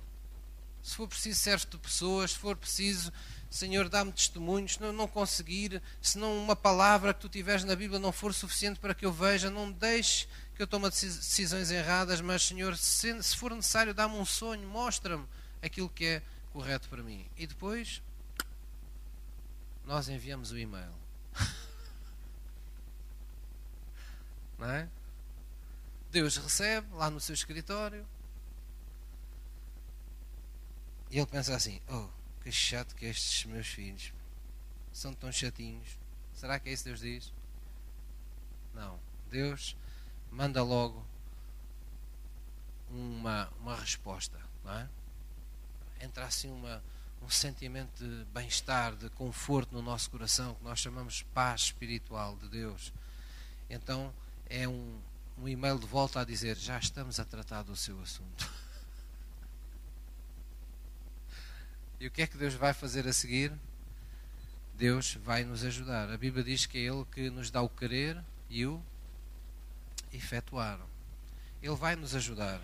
Se for preciso, serve de pessoas, se for preciso, Senhor, dá-me testemunhos. Se não, não conseguir, se não uma palavra que tu tiveres na Bíblia não for suficiente para que eu veja, não deixe que eu tome decisões erradas, mas, Senhor, se, se for necessário, dá-me um sonho, mostra-me aquilo que é correto para mim. E depois, nós enviamos o e-mail. não é? Deus recebe lá no seu escritório. E ele pensa assim: Oh, que chato que estes meus filhos são tão chatinhos. Será que é isso que Deus diz? Não. Deus manda logo uma, uma resposta, não é? Entra assim uma, um sentimento de bem-estar, de conforto no nosso coração, que nós chamamos paz espiritual de Deus. Então é um, um e-mail de volta a dizer: já estamos a tratar do seu assunto. E o que é que Deus vai fazer a seguir? Deus vai nos ajudar. A Bíblia diz que é Ele que nos dá o querer e o efetuar. Ele vai nos ajudar.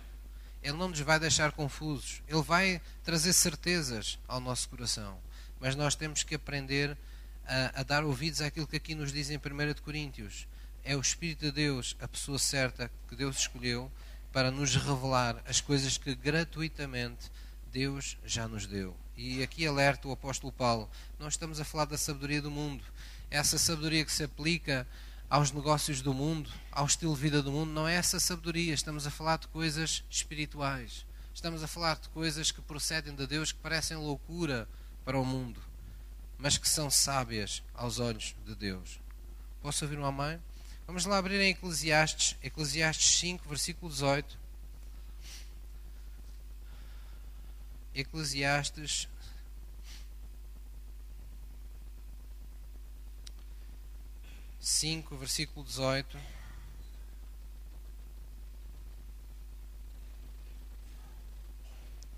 Ele não nos vai deixar confusos. Ele vai trazer certezas ao nosso coração. Mas nós temos que aprender a, a dar ouvidos àquilo que aqui nos diz em 1 Coríntios. É o Espírito de Deus, a pessoa certa que Deus escolheu para nos revelar as coisas que gratuitamente Deus já nos deu. E aqui alerta o apóstolo Paulo: não estamos a falar da sabedoria do mundo. Essa sabedoria que se aplica aos negócios do mundo, ao estilo de vida do mundo, não é essa sabedoria. Estamos a falar de coisas espirituais. Estamos a falar de coisas que procedem de Deus, que parecem loucura para o mundo, mas que são sábias aos olhos de Deus. Posso ouvir uma mãe? Vamos lá abrir em Eclesiastes, Eclesiastes 5, versículo 18. Eclesiastes cinco, versículo dezoito.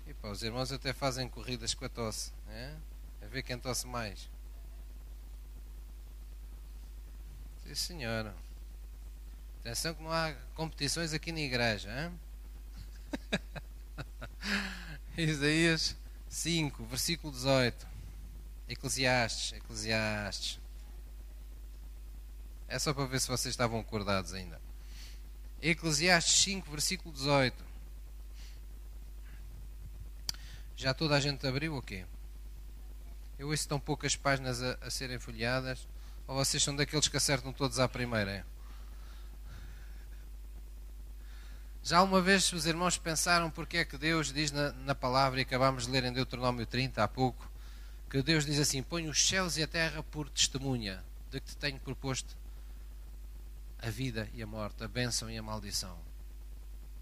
E pá, os irmãos até fazem corridas com a tosse, é? a ver quem tosse mais. Sim, senhora. Atenção que não há competições aqui na igreja. Isaías 5, versículo 18. Eclesiastes, Eclesiastes. É só para ver se vocês estavam acordados ainda. Eclesiastes 5, versículo 18. Já toda a gente abriu o quê? Eu ouço tão poucas páginas a, a serem folheadas. Ou vocês são daqueles que acertam todos à primeira? É? Já uma vez os irmãos pensaram porque é que Deus diz na, na palavra, e acabámos de ler em Deuteronômio 30 há pouco, que Deus diz assim: Põe os céus e a terra por testemunha de que te tenho proposto a vida e a morte, a bênção e a maldição.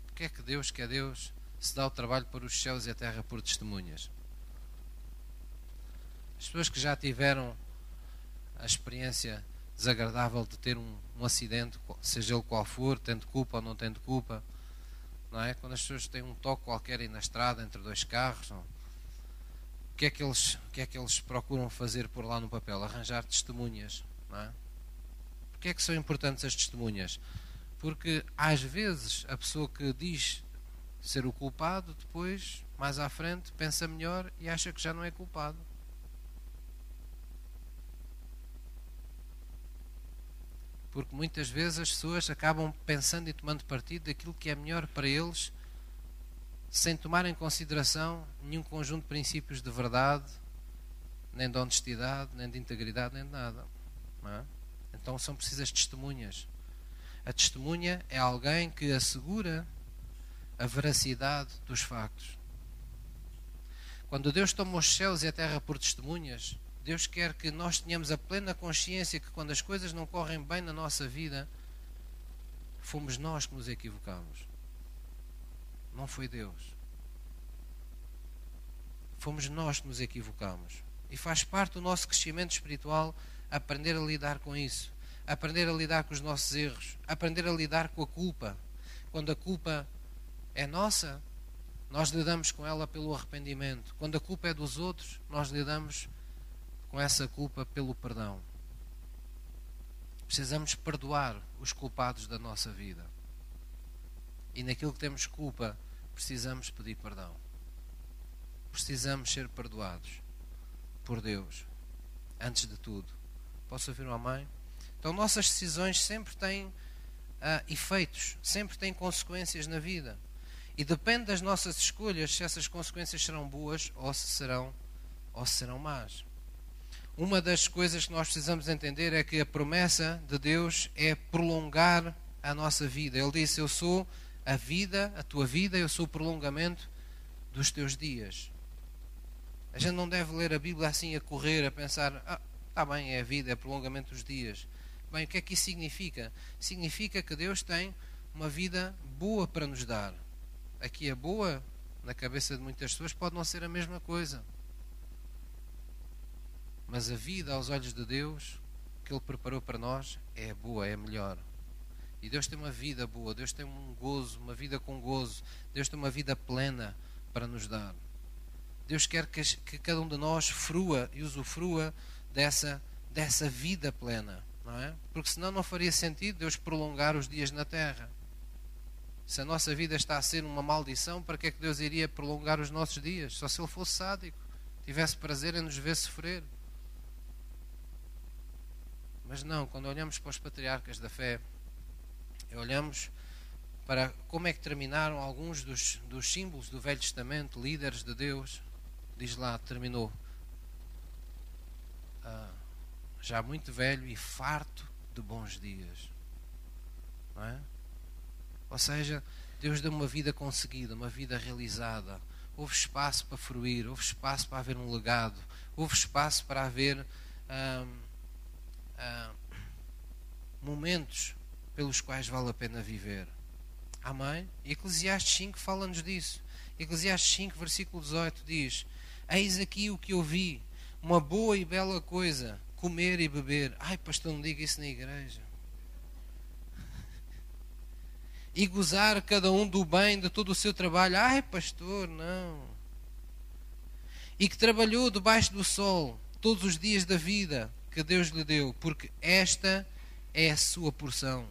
Porque é que Deus, que é Deus, se dá o trabalho para os céus e a terra por testemunhas? As pessoas que já tiveram a experiência desagradável de ter um, um acidente, seja ele qual for, tendo culpa ou não tendo culpa, não é? Quando as pessoas têm um toque qualquer aí na estrada entre dois carros, não? o que é que eles, o que é que eles procuram fazer por lá no papel? Arranjar testemunhas, não é? Porquê é que são importantes as testemunhas? Porque às vezes a pessoa que diz ser o culpado, depois, mais à frente, pensa melhor e acha que já não é culpado. Porque muitas vezes as pessoas acabam pensando e tomando partido daquilo que é melhor para eles, sem tomar em consideração nenhum conjunto de princípios de verdade, nem de honestidade, nem de integridade, nem de nada. É? Então são precisas testemunhas. A testemunha é alguém que assegura a veracidade dos factos. Quando Deus toma os céus e a terra por testemunhas, Deus quer que nós tenhamos a plena consciência que quando as coisas não correm bem na nossa vida, fomos nós que nos equivocamos. Não foi Deus. Fomos nós que nos equivocamos. E faz parte do nosso crescimento espiritual aprender a lidar com isso, aprender a lidar com os nossos erros, aprender a lidar com a culpa. Quando a culpa é nossa, nós lidamos com ela pelo arrependimento. Quando a culpa é dos outros, nós lidamos com essa culpa pelo perdão. Precisamos perdoar os culpados da nossa vida. E naquilo que temos culpa, precisamos pedir perdão. Precisamos ser perdoados por Deus, antes de tudo. Posso ouvir uma mãe? Então, nossas decisões sempre têm uh, efeitos, sempre têm consequências na vida. E depende das nossas escolhas se essas consequências serão boas ou se serão, ou se serão más uma das coisas que nós precisamos entender é que a promessa de Deus é prolongar a nossa vida. Ele disse: Eu sou a vida, a tua vida, eu sou o prolongamento dos teus dias. A gente não deve ler a Bíblia assim a correr, a pensar: Ah, está bem, é a vida, é prolongamento dos dias. Bem, o que é que isso significa? Significa que Deus tem uma vida boa para nos dar. Aqui é boa, na cabeça de muitas pessoas, pode não ser a mesma coisa. Mas a vida aos olhos de Deus, que Ele preparou para nós, é boa, é melhor. E Deus tem uma vida boa, Deus tem um gozo, uma vida com gozo, Deus tem uma vida plena para nos dar. Deus quer que, que cada um de nós frua e usufrua dessa, dessa vida plena, não é? Porque senão não faria sentido Deus prolongar os dias na terra. Se a nossa vida está a ser uma maldição, para que é que Deus iria prolongar os nossos dias? Só se Ele fosse sádico, tivesse prazer em nos ver sofrer. Mas não, quando olhamos para os patriarcas da fé, olhamos para como é que terminaram alguns dos, dos símbolos do Velho Testamento, líderes de Deus, diz lá, terminou ah, já muito velho e farto de bons dias. Não é? Ou seja, Deus deu uma vida conseguida, uma vida realizada. Houve espaço para fruir, houve espaço para haver um legado, houve espaço para haver ah, momentos pelos quais vale a pena viver. Amém? E Eclesiastes 5 fala-nos disso. Eclesiastes 5, versículo 18 diz: Eis aqui o que eu vi, uma boa e bela coisa, comer e beber. Ai, pastor, não diga isso na igreja. E gozar cada um do bem de todo o seu trabalho. Ai, pastor, não. E que trabalhou debaixo do sol todos os dias da vida que Deus lhe deu, porque esta é a sua porção.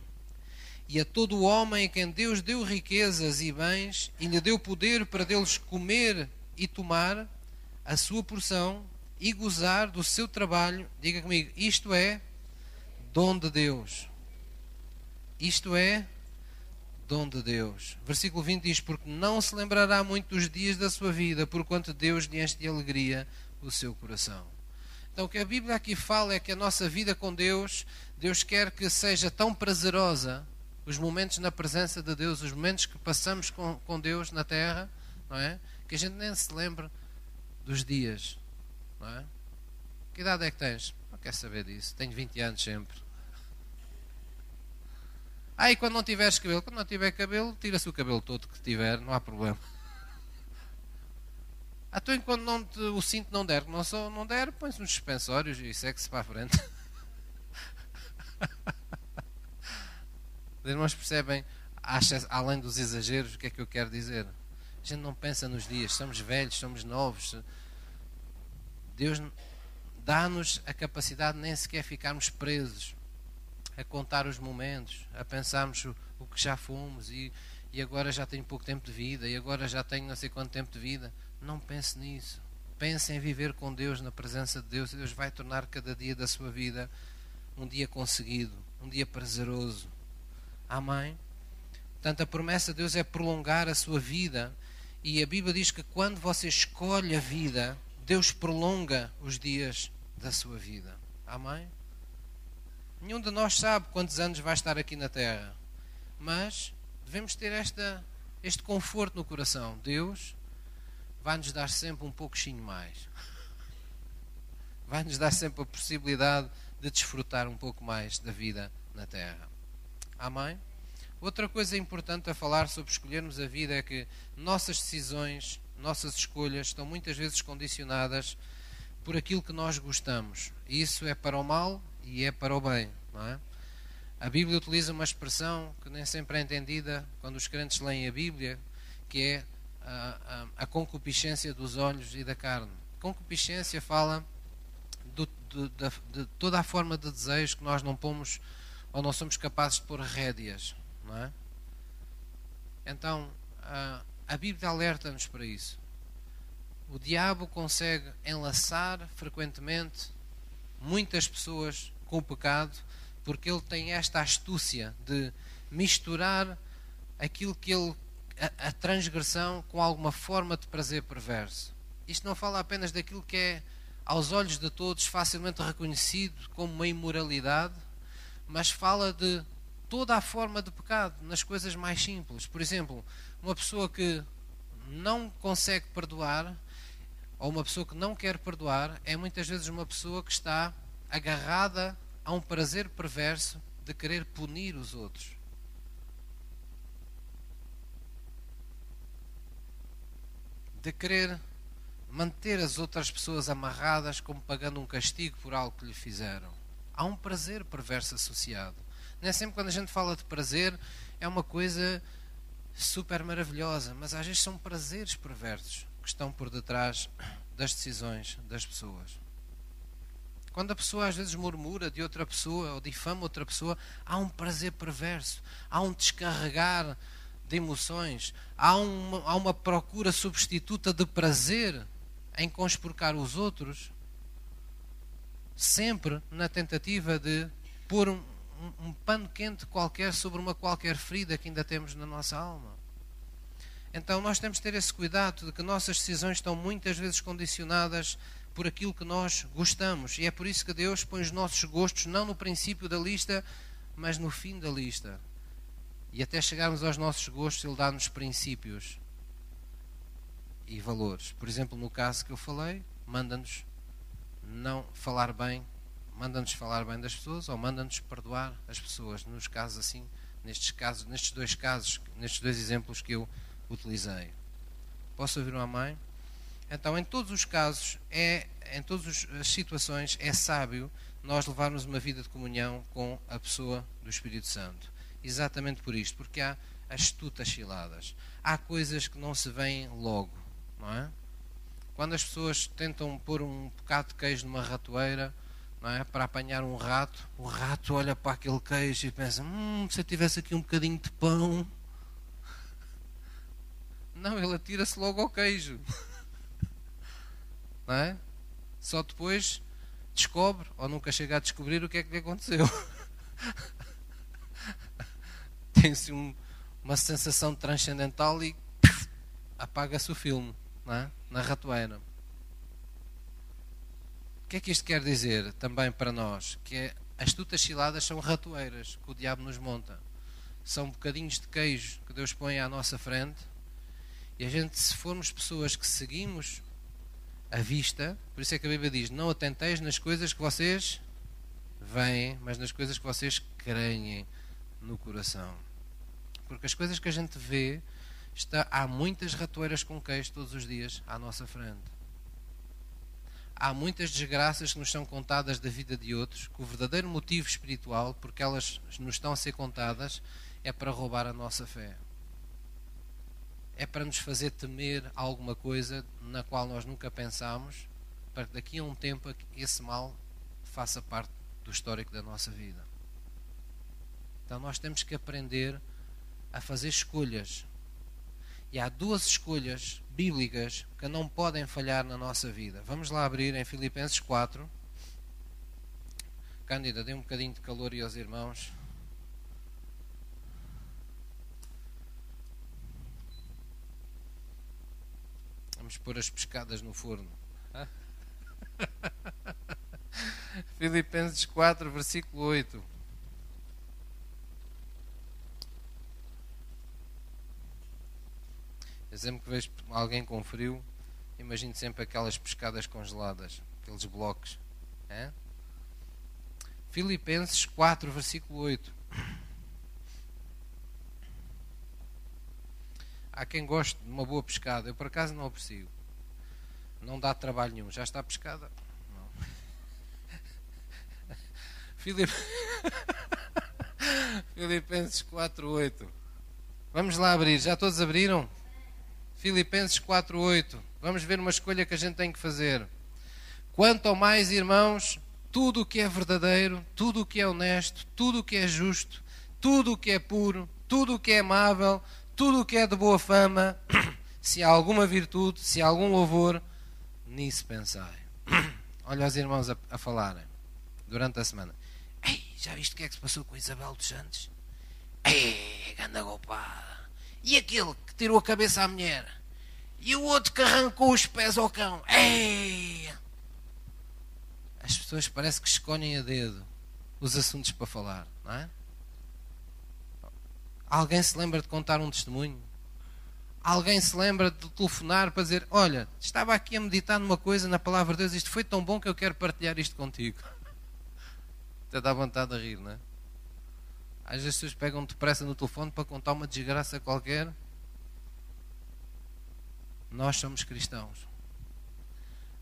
E a todo homem a quem Deus deu riquezas e bens e lhe deu poder para deles comer e tomar a sua porção e gozar do seu trabalho, diga comigo, isto é dom de Deus. Isto é dom de Deus. Versículo 20 diz: Porque não se lembrará muito dos dias da sua vida, porquanto Deus lhe enche de alegria o seu coração. Então, o que a Bíblia aqui fala é que a nossa vida com Deus, Deus quer que seja tão prazerosa, os momentos na presença de Deus, os momentos que passamos com, com Deus na terra, não é? Que a gente nem se lembre dos dias, não é? Que idade é que tens? Não quer saber disso. Tenho 20 anos sempre. Ah, e quando não tiveres cabelo? Quando não tiver cabelo, tira-se o cabelo todo que tiver, não há problema. Ah, enquanto não te, o cinto não der, não, só, não der, põe-se nos suspensórios e segue-se para a frente. Os irmãos percebem, além dos exageros, o que é que eu quero dizer? A gente não pensa nos dias, somos velhos, somos novos. Deus dá-nos a capacidade de nem sequer ficarmos presos a contar os momentos, a pensarmos o, o que já fomos e, e agora já tenho pouco tempo de vida e agora já tenho não sei quanto tempo de vida. Não pense nisso. Pense em viver com Deus, na presença de Deus, Deus vai tornar cada dia da sua vida um dia conseguido, um dia prazeroso. Amém? Portanto, a promessa de Deus é prolongar a sua vida. E a Bíblia diz que quando você escolhe a vida, Deus prolonga os dias da sua vida. Amém? Nenhum de nós sabe quantos anos vai estar aqui na Terra. Mas devemos ter esta, este conforto no coração. Deus vai nos dar sempre um pouquinho mais. Vai nos dar sempre a possibilidade de desfrutar um pouco mais da vida na Terra. Amém? Outra coisa importante a falar sobre escolhermos a vida é que nossas decisões, nossas escolhas estão muitas vezes condicionadas por aquilo que nós gostamos. E isso é para o mal e é para o bem, é? A Bíblia utiliza uma expressão que nem sempre é entendida quando os crentes leem a Bíblia, que é a, a, concupiscência dos olhos e da carne. Concupiscência fala do, de, de, de toda a forma de desejo que nós não pomos ou não somos capazes de pôr rédeas, não é? Então, a, a Bíblia alerta-nos para isso. O diabo consegue enlaçar frequentemente muitas pessoas com o pecado porque ele tem esta astúcia de misturar aquilo que ele a, transgressão com alguma forma de prazer perverso. Isto não fala apenas daquilo que é aos olhos de todos facilmente reconhecido como uma imoralidade, mas fala de toda a forma de pecado, nas coisas mais simples. Por exemplo, uma pessoa que não consegue perdoar, ou uma pessoa que não quer perdoar, é muitas vezes uma pessoa que está agarrada a um prazer perverso de querer punir os outros. De querer manter as outras pessoas amarradas como pagando um castigo por algo que lhe fizeram. Há um prazer perverso associado. Não é sempre quando a gente fala de prazer, é uma coisa super maravilhosa, mas às vezes são prazeres perversos que estão por detrás das decisões das pessoas. Quando a pessoa às vezes murmura de outra pessoa ou difama outra pessoa, há um prazer perverso, há um descarregar de emoções, há uma, há uma procura substituta de prazer em conspurcar os outros, sempre na tentativa de pôr um, um, um pano quente qualquer sobre uma qualquer ferida que ainda temos na nossa alma. Então nós temos de ter esse cuidado de que nossas decisões estão muitas vezes condicionadas por aquilo que nós gostamos. E é por isso que Deus põe os nossos gostos não no princípio da lista, mas no fim da lista. E até chegarmos aos nossos gostos, Ele dá-nos princípios e valores. Por exemplo, no caso que eu falei, manda-nos não falar bem, manda-nos falar bem das pessoas ou manda-nos perdoar as pessoas. Nos casos assim, nestes casos, nestes dois casos, nestes dois exemplos que eu utilizei. Posso ouvir uma mãe? Então, em todos os casos, é, em todas as situações, é sábio nós levarmos uma vida de comunhão com a pessoa do Espírito Santo. Exatamente por isto, porque há astutas ciladas. Há coisas que não se veem logo, não é? Quando as pessoas tentam pôr um bocado de queijo numa ratoeira, não é? Para apanhar um rato, o rato olha para aquele queijo e pensa: hum, se eu tivesse aqui um bocadinho de pão. Não, ele atira-se logo ao queijo. Não é? Só depois descobre, ou nunca chega a descobrir o que é que lhe aconteceu. Tem-se um, uma sensação transcendental e apaga-se o filme é? na ratoeira. O que é que isto quer dizer também para nós? Que é, as tutas ciladas são ratoeiras que o diabo nos monta. São bocadinhos de queijo que Deus põe à nossa frente. E a gente, se formos pessoas que seguimos a vista, por isso é que a Bíblia diz: Não atenteis nas coisas que vocês veem, mas nas coisas que vocês creem no coração. Porque as coisas que a gente vê, está, há muitas ratoeiras com queijo todos os dias à nossa frente. Há muitas desgraças que nos são contadas da vida de outros, que o verdadeiro motivo espiritual, porque elas nos estão a ser contadas, é para roubar a nossa fé. É para nos fazer temer alguma coisa na qual nós nunca pensámos, para que daqui a um tempo esse mal faça parte do histórico da nossa vida. Então nós temos que aprender a fazer escolhas. E há duas escolhas bíblicas que não podem falhar na nossa vida. Vamos lá abrir em Filipenses 4. Cândida, dê um bocadinho de calor e aos irmãos. Vamos pôr as pescadas no forno. Filipenses 4, versículo 8. Eu sempre que vejo alguém com frio, imagino sempre aquelas pescadas congeladas, aqueles blocos. É? Filipenses 4, versículo 8. Há quem goste de uma boa pescada. Eu, por acaso, não aprecio. Não dá trabalho nenhum. Já está pescada? Não. Filip... Filipenses 4, 8. Vamos lá abrir. Já todos abriram? Filipenses 4:8. Vamos ver uma escolha que a gente tem que fazer. Quanto mais, irmãos, tudo o que é verdadeiro, tudo o que é honesto, tudo o que é justo, tudo o que é puro, tudo o que é amável, tudo o que é de boa fama, se há alguma virtude, se há algum louvor, nisso pensai. Olha os irmãos a, a falarem durante a semana. Ei, já viste o que é que se passou com Isabel dos Santos? Ei, ganda golpada. E aquele que tirou a cabeça à mulher? E o outro que arrancou os pés ao cão? Ei! As pessoas parece que escolhem a dedo os assuntos para falar, não é? Alguém se lembra de contar um testemunho? Alguém se lembra de telefonar para dizer: Olha, estava aqui a meditar numa coisa na palavra de Deus, isto foi tão bom que eu quero partilhar isto contigo. Até dá vontade de rir, não é? Às vezes as pessoas pegam depressa no telefone para contar uma desgraça qualquer. nós somos cristãos.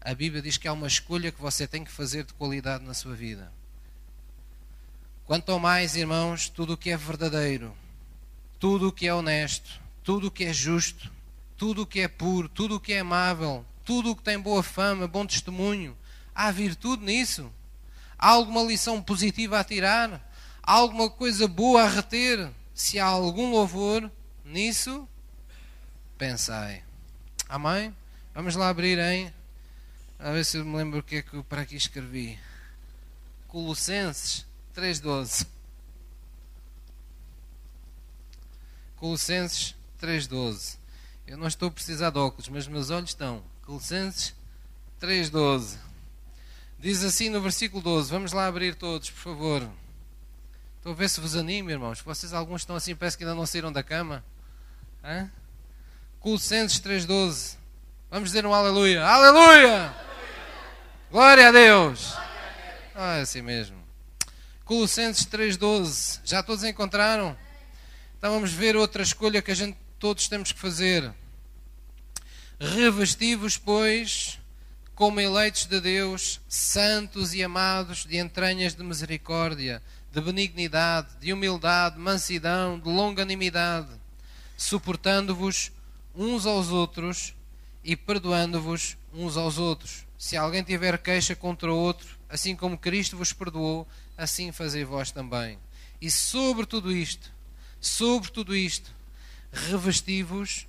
A Bíblia diz que há uma escolha que você tem que fazer de qualidade na sua vida. Quanto ao mais, irmãos, tudo o que é verdadeiro, tudo o que é honesto, tudo o que é justo, tudo o que é puro, tudo o que é amável, tudo o que tem boa fama, bom testemunho, há virtude nisso? Há alguma lição positiva a tirar? Há alguma coisa boa a reter? Se há algum louvor nisso, pensai. Amém? Vamos lá abrir em. A ver se eu me lembro o que é que eu para aqui escrevi. Colossenses 3,12. Colossenses 3,12. Eu não estou a precisar de óculos, mas meus olhos estão. Colossenses 3,12. Diz assim no versículo 12. Vamos lá abrir todos, por favor. Estou a ver se vos animo, irmãos. Vocês alguns estão assim, parece que ainda não saíram da cama. Hã? Colossenses 3,12. Vamos dizer um aleluia. Aleluia! Glória a Deus! Ah, é assim mesmo. Colossenses 3,12. Já todos encontraram? Então vamos ver outra escolha que a gente todos temos que fazer. Revesti-vos, pois, como eleitos de Deus, santos e amados, de entranhas de misericórdia, de benignidade, de humildade, mansidão, de longanimidade, suportando-vos uns aos outros e perdoando-vos uns aos outros. Se alguém tiver queixa contra outro, assim como Cristo vos perdoou, assim fazei vós também. E sobre tudo isto, sobre tudo isto, revesti-vos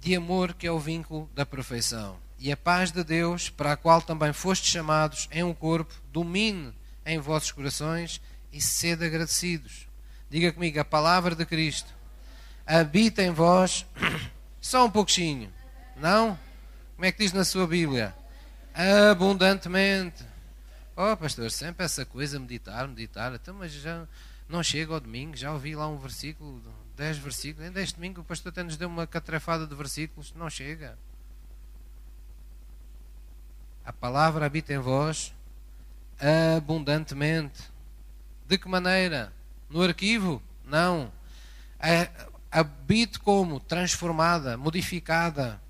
de amor, que é o vínculo da perfeição. E a paz de Deus, para a qual também fostes chamados em um corpo, domine em vossos corações e sede agradecidos. Diga comigo, a palavra de Cristo habita em vós só um pouquinho, não? Como é que diz na sua Bíblia? Abundantemente. Oh, pastor, sempre essa coisa, meditar, meditar. Então, mas já não chega ao domingo, já ouvi lá um versículo, dez versículos. Ainda este domingo o pastor até nos deu uma catrafada de versículos. Não chega. A palavra habita em vós abundantemente. De que maneira? No arquivo? Não. Habite como? Transformada, modificada,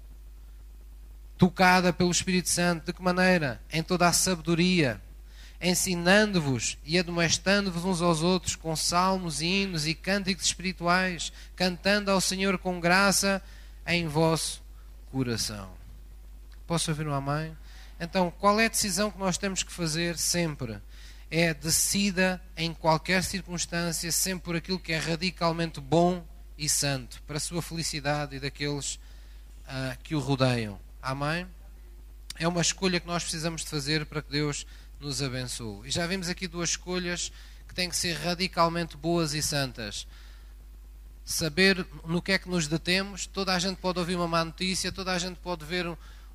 tocada pelo Espírito Santo. De que maneira? Em toda a sabedoria, ensinando-vos e admoestando-vos uns aos outros com salmos, hinos e cânticos espirituais, cantando ao Senhor com graça em vosso coração. Posso ouvir um amém? Então, qual é a decisão que nós temos que fazer sempre? É decida em qualquer circunstância, sempre por aquilo que é radicalmente bom e santo, para a sua felicidade e daqueles uh, que o rodeiam. Amém? É uma escolha que nós precisamos de fazer para que Deus nos abençoe. E já vimos aqui duas escolhas que têm que ser radicalmente boas e santas. Saber no que é que nos detemos. Toda a gente pode ouvir uma má notícia, toda a gente pode ver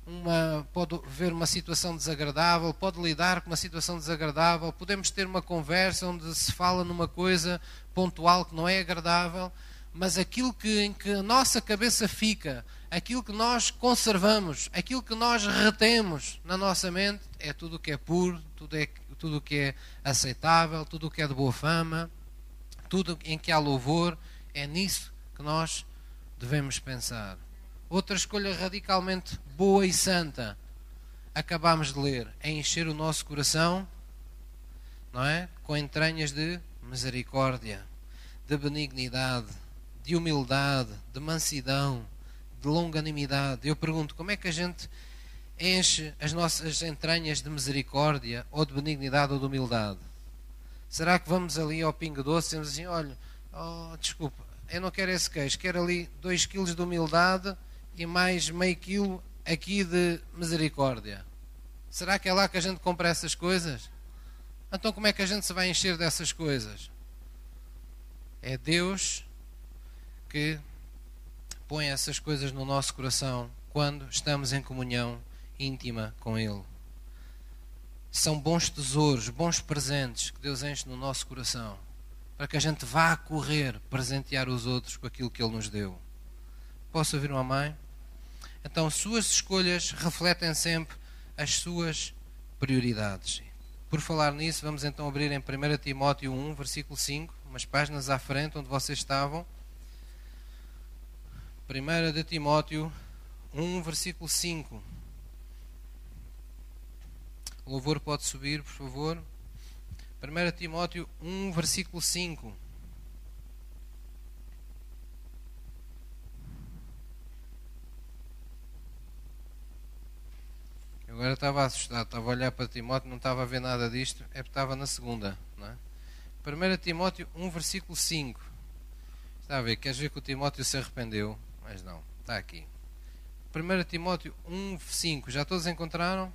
uma, pode ver uma situação desagradável, pode lidar com uma situação desagradável, podemos ter uma conversa onde se fala numa coisa pontual que não é agradável, mas aquilo que, em que a nossa cabeça fica, aquilo que nós conservamos, aquilo que nós retemos na nossa mente, é tudo o que é puro, tudo, é, tudo o que é aceitável, tudo o que é de boa fama, tudo em que há louvor, é nisso que nós devemos pensar. Outra escolha radicalmente boa e santa, acabamos de ler, é encher o nosso coração, não é? Com entranhas de misericórdia, de benignidade, de humildade, de mansidão, de longanimidade. Eu pergunto, como é que a gente enche as nossas entranhas de misericórdia, ou de benignidade, ou de humildade? Será que vamos ali ao Pingo Doce e dizemos assim, olha, oh, desculpa, eu não quero esse queijo, quero ali 2 quilos de humildade e mais meio quilo aqui de misericórdia. Será que é lá que a gente compra essas coisas? Então, como é que a gente se vai encher dessas coisas? É Deus que põe essas coisas no nosso coração quando estamos em comunhão íntima com Ele. São bons tesouros, bons presentes que Deus enche no nosso coração para que a gente vá correr presentear os outros com aquilo que Ele nos deu. Posso ouvir uma mãe? Então, suas escolhas refletem sempre as suas prioridades. Por falar nisso, vamos então abrir em 1 Timóteo 1, versículo 5, umas páginas à frente onde vocês estavam. 1 de Timóteo 1, versículo 5. O louvor pode subir, por favor. 1 Timóteo 1, versículo 5. Eu agora estava assustado, estava a olhar para Timóteo, não estava a ver nada disto, é porque estava na segunda. Não é? 1 Timóteo 1, versículo 5. Está a ver, queres ver que o Timóteo se arrependeu? Mas não, está aqui. 1 Timóteo 1, 5. Já todos encontraram?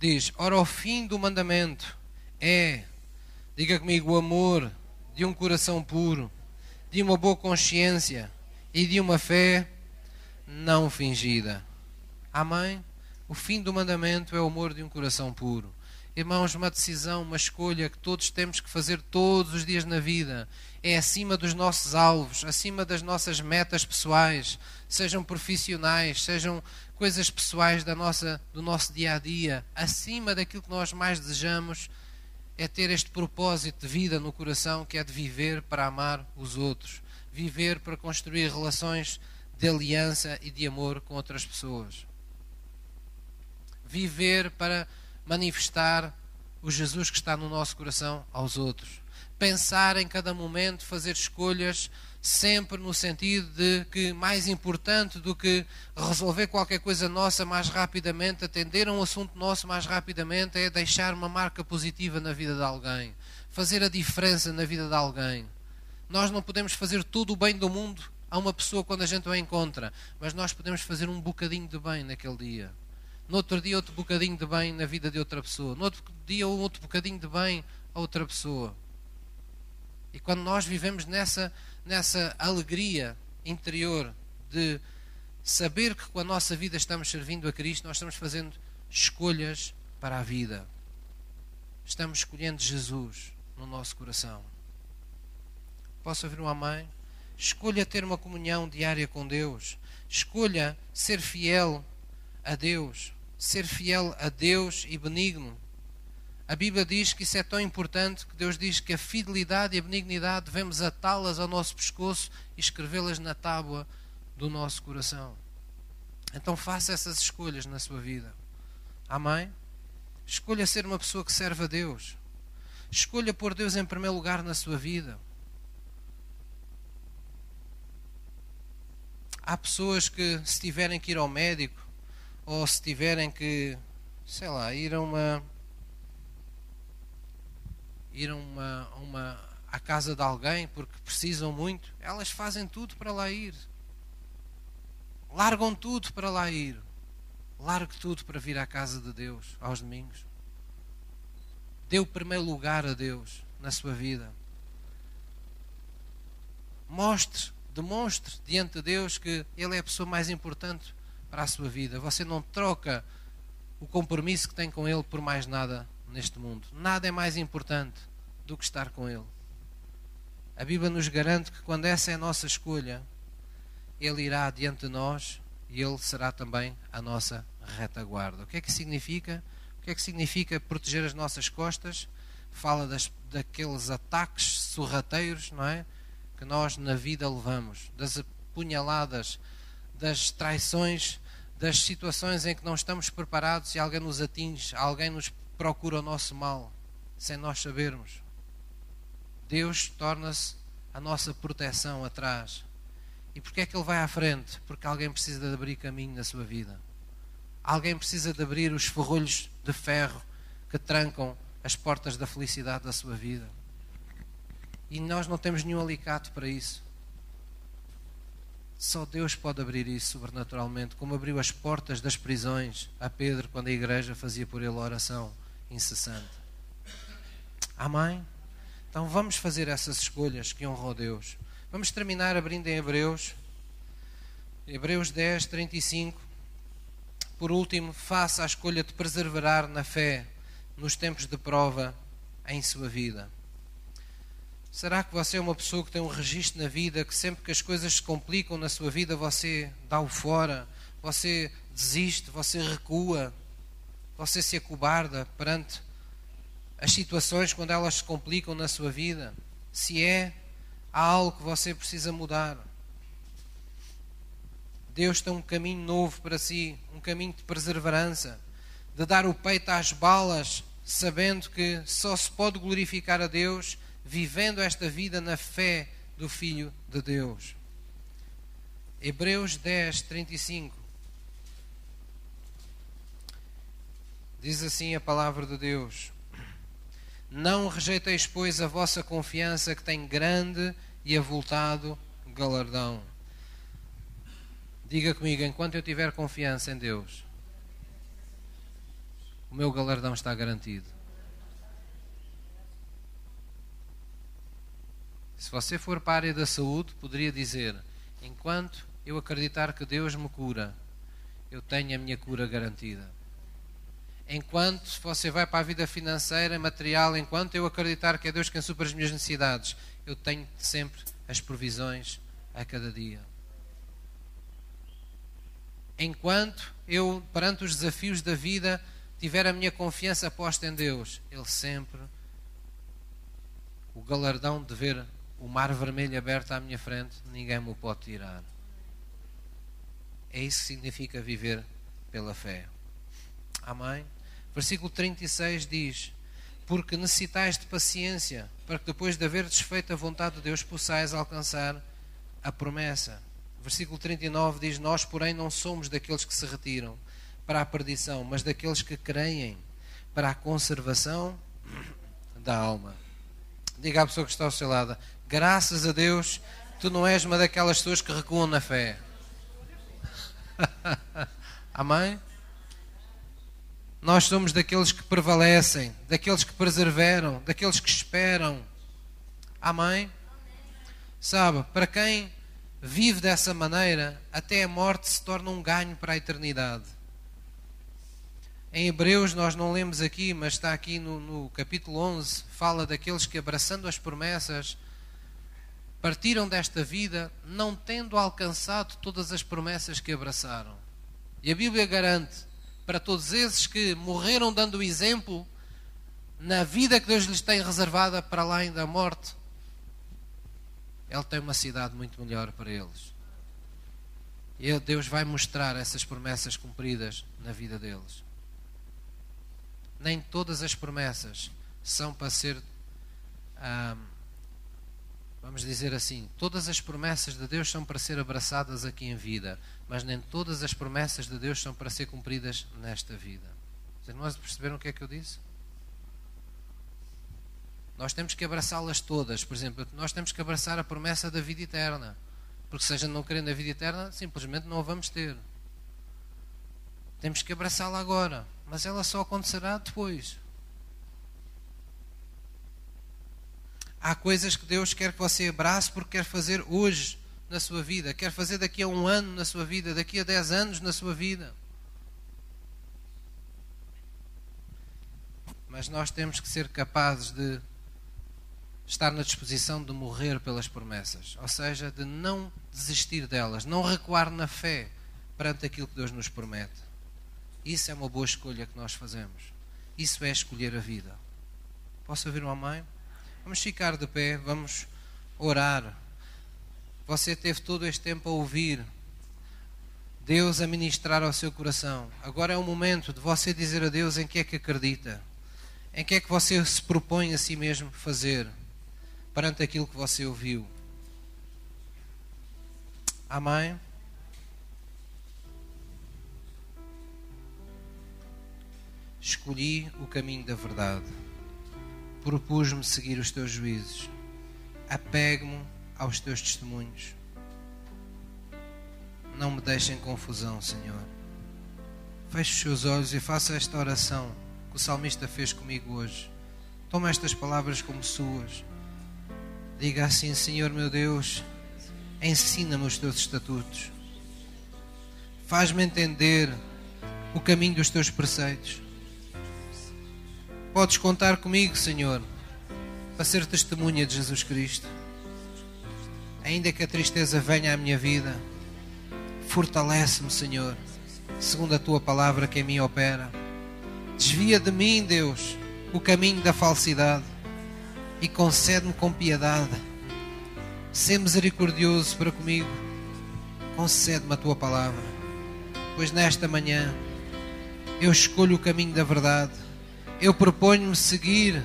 Diz: Ora, o fim do mandamento é, diga comigo, o amor de um coração puro, de uma boa consciência e de uma fé não fingida. Amém? O fim do mandamento é o amor de um coração puro. Irmãos, uma decisão, uma escolha que todos temos que fazer todos os dias na vida. É acima dos nossos alvos, acima das nossas metas pessoais, sejam profissionais, sejam coisas pessoais da nossa, do nosso dia a dia. Acima daquilo que nós mais desejamos é ter este propósito de vida no coração que é de viver para amar os outros, viver para construir relações de aliança e de amor com outras pessoas viver para manifestar o Jesus que está no nosso coração aos outros. Pensar em cada momento, fazer escolhas sempre no sentido de que mais importante do que resolver qualquer coisa nossa mais rapidamente, atender a um assunto nosso mais rapidamente, é deixar uma marca positiva na vida de alguém, fazer a diferença na vida de alguém. Nós não podemos fazer todo o bem do mundo a uma pessoa quando a gente a encontra, mas nós podemos fazer um bocadinho de bem naquele dia no outro dia outro bocadinho de bem na vida de outra pessoa, no outro dia outro bocadinho de bem a outra pessoa. E quando nós vivemos nessa, nessa alegria interior de saber que com a nossa vida estamos servindo a Cristo, nós estamos fazendo escolhas para a vida. Estamos escolhendo Jesus no nosso coração. Posso ouvir uma mãe? Escolha ter uma comunhão diária com Deus. Escolha ser fiel a Deus ser fiel a Deus e benigno. A Bíblia diz que isso é tão importante que Deus diz que a fidelidade e a benignidade devemos atá-las ao nosso pescoço e escrevê-las na tábua do nosso coração. Então faça essas escolhas na sua vida. Amém? Escolha ser uma pessoa que serve a Deus. Escolha pôr Deus em primeiro lugar na sua vida. Há pessoas que, se tiverem que ir ao médico, ou se tiverem que, sei lá, ir a uma ir a uma, uma à casa de alguém porque precisam muito, elas fazem tudo para lá ir. Largam tudo para lá ir. Largue tudo para vir à casa de Deus aos domingos. Dê o primeiro lugar a Deus na sua vida. Mostre, demonstre diante de Deus que Ele é a pessoa mais importante para a sua vida. Você não troca o compromisso que tem com Ele por mais nada neste mundo. Nada é mais importante do que estar com Ele. A Bíblia nos garante que quando essa é a nossa escolha, Ele irá diante de nós e Ele será também a nossa retaguarda. O que é que significa? O que é que significa proteger as nossas costas? Fala das, daqueles ataques sorrateiros, não é? Que nós na vida levamos, das apunhaladas das traições, das situações em que não estamos preparados e alguém nos atinge, alguém nos procura o nosso mal, sem nós sabermos. Deus torna-se a nossa proteção atrás. E porquê é que Ele vai à frente? Porque alguém precisa de abrir caminho na sua vida. Alguém precisa de abrir os ferrolhos de ferro que trancam as portas da felicidade da sua vida. E nós não temos nenhum alicate para isso. Só Deus pode abrir isso sobrenaturalmente, como abriu as portas das prisões a Pedro quando a igreja fazia por ele oração incessante. Amém? Então vamos fazer essas escolhas que honram a Deus. Vamos terminar abrindo em Hebreus, Hebreus 10, 35. Por último, faça a escolha de perseverar na fé nos tempos de prova em sua vida. Será que você é uma pessoa que tem um registro na vida que sempre que as coisas se complicam na sua vida você dá o fora, você desiste, você recua, você se acobarda perante as situações quando elas se complicam na sua vida? Se é, há algo que você precisa mudar. Deus tem um caminho novo para si, um caminho de perseverança, de dar o peito às balas, sabendo que só se pode glorificar a Deus vivendo esta vida na fé do Filho de Deus. Hebreus 10, 35. Diz assim a palavra de Deus: Não rejeiteis, pois, a vossa confiança que tem grande e avultado galardão. Diga comigo, enquanto eu tiver confiança em Deus, o meu galardão está garantido. Se você for para a área da saúde, poderia dizer: enquanto eu acreditar que Deus me cura, eu tenho a minha cura garantida. Enquanto você vai para a vida financeira, material, enquanto eu acreditar que é Deus quem supera as minhas necessidades, eu tenho sempre as provisões a cada dia. Enquanto eu, perante os desafios da vida, tiver a minha confiança posta em Deus, Ele sempre, o galardão de ver o mar vermelho aberto à minha frente, ninguém me o pode tirar. É isso que significa viver pela fé. Amém? Versículo 36 diz: Porque necessitais de paciência, para que depois de haver desfeito a vontade de Deus, possais alcançar a promessa. Versículo 39 diz: Nós, porém, não somos daqueles que se retiram para a perdição, mas daqueles que creem para a conservação da alma. Diga à pessoa que está ao seu lado: Graças a Deus, tu não és uma daquelas pessoas que recuam na fé. Amém? Nós somos daqueles que prevalecem, daqueles que perseveram, daqueles que esperam. Amém? Sabe, para quem vive dessa maneira, até a morte se torna um ganho para a eternidade. Em Hebreus, nós não lemos aqui, mas está aqui no, no capítulo 11, fala daqueles que, abraçando as promessas, partiram desta vida não tendo alcançado todas as promessas que abraçaram. E a Bíblia garante para todos esses que morreram dando o exemplo na vida que Deus lhes tem reservada para além da morte, Ele tem uma cidade muito melhor para eles. E Deus vai mostrar essas promessas cumpridas na vida deles. Nem todas as promessas são para ser. Ah, vamos dizer assim, todas as promessas de Deus são para ser abraçadas aqui em vida, mas nem todas as promessas de Deus são para ser cumpridas nesta vida. Irmãos perceberam o que é que eu disse? Nós temos que abraçá-las todas. Por exemplo, nós temos que abraçar a promessa da vida eterna. Porque se a gente não querer na vida eterna, simplesmente não a vamos ter. Temos que abraçá-la agora. Mas ela só acontecerá depois. Há coisas que Deus quer que você abrace porque quer fazer hoje na sua vida, quer fazer daqui a um ano na sua vida, daqui a dez anos na sua vida. Mas nós temos que ser capazes de estar na disposição de morrer pelas promessas, ou seja, de não desistir delas, não recuar na fé perante aquilo que Deus nos promete. Isso é uma boa escolha que nós fazemos. Isso é escolher a vida. Posso ouvir uma mãe? Vamos ficar de pé, vamos orar. Você teve todo este tempo a ouvir Deus a ministrar ao seu coração. Agora é o momento de você dizer a Deus em que é que acredita, em que é que você se propõe a si mesmo fazer perante aquilo que você ouviu. Amém? Escolhi o caminho da verdade propus-me seguir os teus juízos. Apego-me aos teus testemunhos. Não me deixem confusão, Senhor. Feche os seus olhos e faça esta oração que o salmista fez comigo hoje. Toma estas palavras como suas. Diga assim: Senhor meu Deus, ensina-me os teus estatutos. Faz-me entender o caminho dos teus preceitos podes contar comigo, Senhor, para ser testemunha de Jesus Cristo. Ainda que a tristeza venha à minha vida, fortalece-me, Senhor, segundo a tua palavra que em mim opera. Desvia de mim, Deus, o caminho da falsidade e concede-me com piedade. Sê misericordioso para comigo. Concede-me a tua palavra, pois nesta manhã eu escolho o caminho da verdade eu proponho-me seguir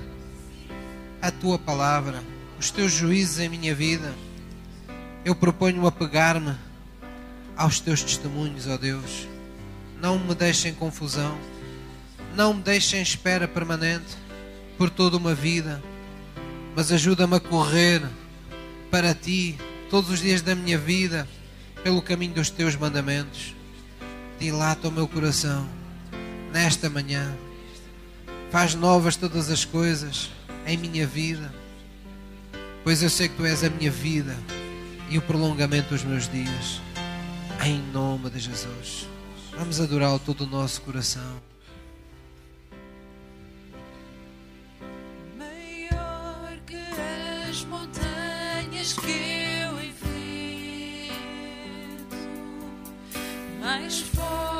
a tua palavra, os teus juízos em minha vida. Eu proponho apegar-me aos teus testemunhos, ó Deus. Não me deixem confusão, não me deixem espera permanente por toda uma vida, mas ajuda-me a correr para ti todos os dias da minha vida pelo caminho dos teus mandamentos. Dilata o meu coração nesta manhã Faz novas todas as coisas em minha vida, pois eu sei que tu és a minha vida e o prolongamento dos meus dias. Em nome de Jesus. Vamos adorá-lo todo o nosso coração. Maior que as montanhas que eu enfrento, mais forte.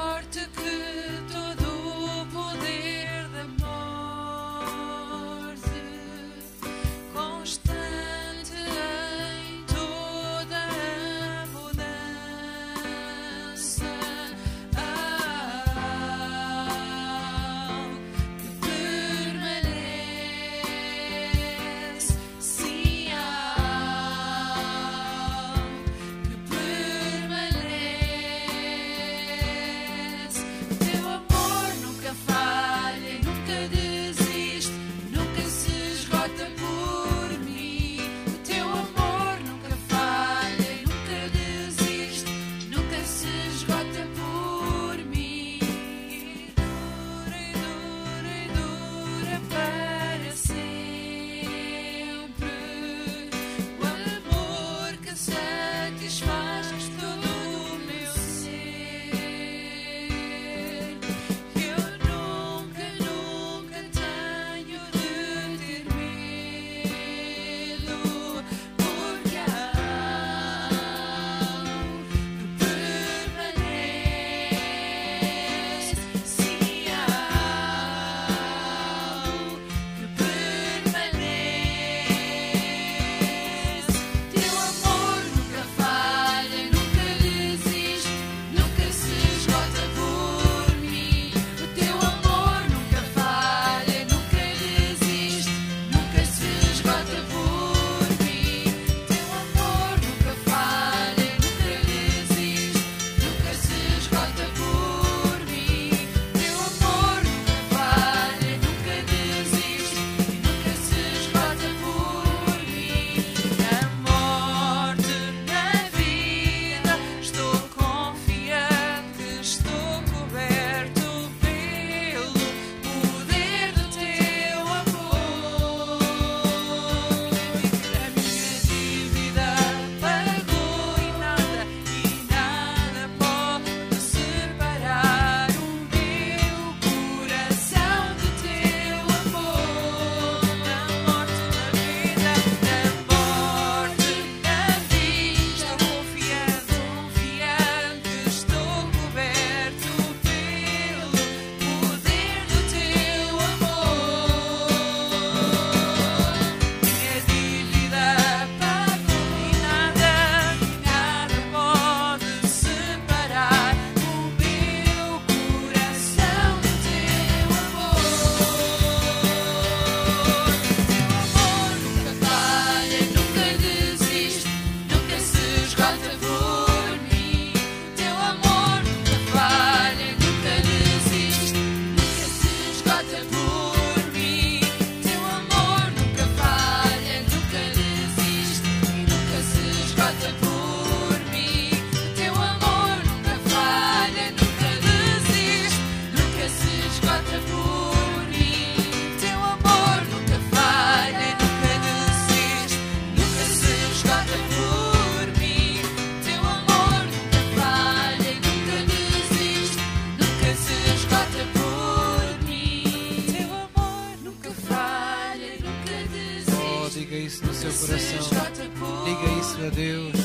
coração. Diga isso a Deus.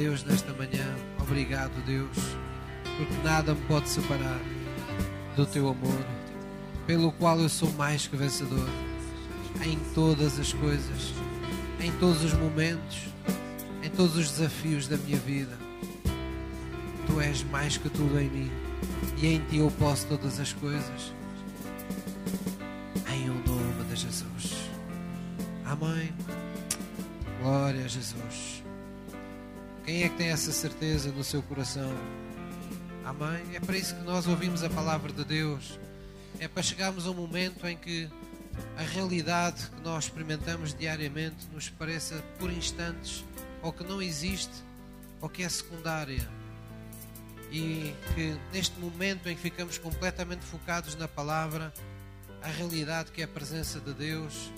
Deus nesta manhã. Obrigado, Deus, porque nada me pode separar do teu amor, pelo qual eu sou mais que vencedor em todas as coisas, em todos os momentos, em todos os desafios da minha vida. Tu és mais que tudo em mim e em ti eu posso todas as coisas. Em o nome de Jesus. Amém. Glória a Jesus. Quem é que tem essa certeza no seu coração? Amém? É para isso que nós ouvimos a palavra de Deus. É para chegarmos a um momento em que a realidade que nós experimentamos diariamente nos pareça por instantes ou que não existe ou que é secundária. E que neste momento em que ficamos completamente focados na palavra, a realidade que é a presença de Deus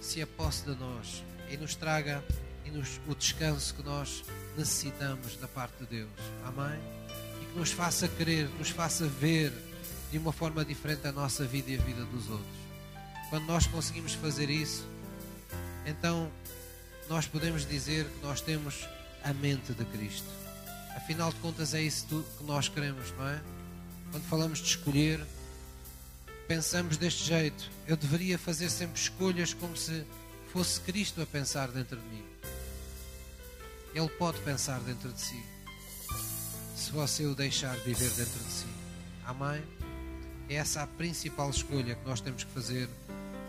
se aposse de nós e nos traga e nos, o descanso que nós necessitamos da parte de Deus. Amém? E que nos faça querer, nos faça ver de uma forma diferente a nossa vida e a vida dos outros. Quando nós conseguimos fazer isso, então nós podemos dizer que nós temos a mente de Cristo. Afinal de contas, é isso que nós queremos, não é? Quando falamos de escolher, pensamos deste jeito. Eu deveria fazer sempre escolhas como se fosse Cristo a pensar dentro de mim. Ele pode pensar dentro de si, se você o deixar viver dentro de si. Amém? É essa a principal escolha que nós temos que fazer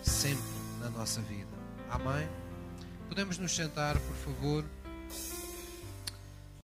sempre na nossa vida. Amém? Podemos nos sentar, por favor.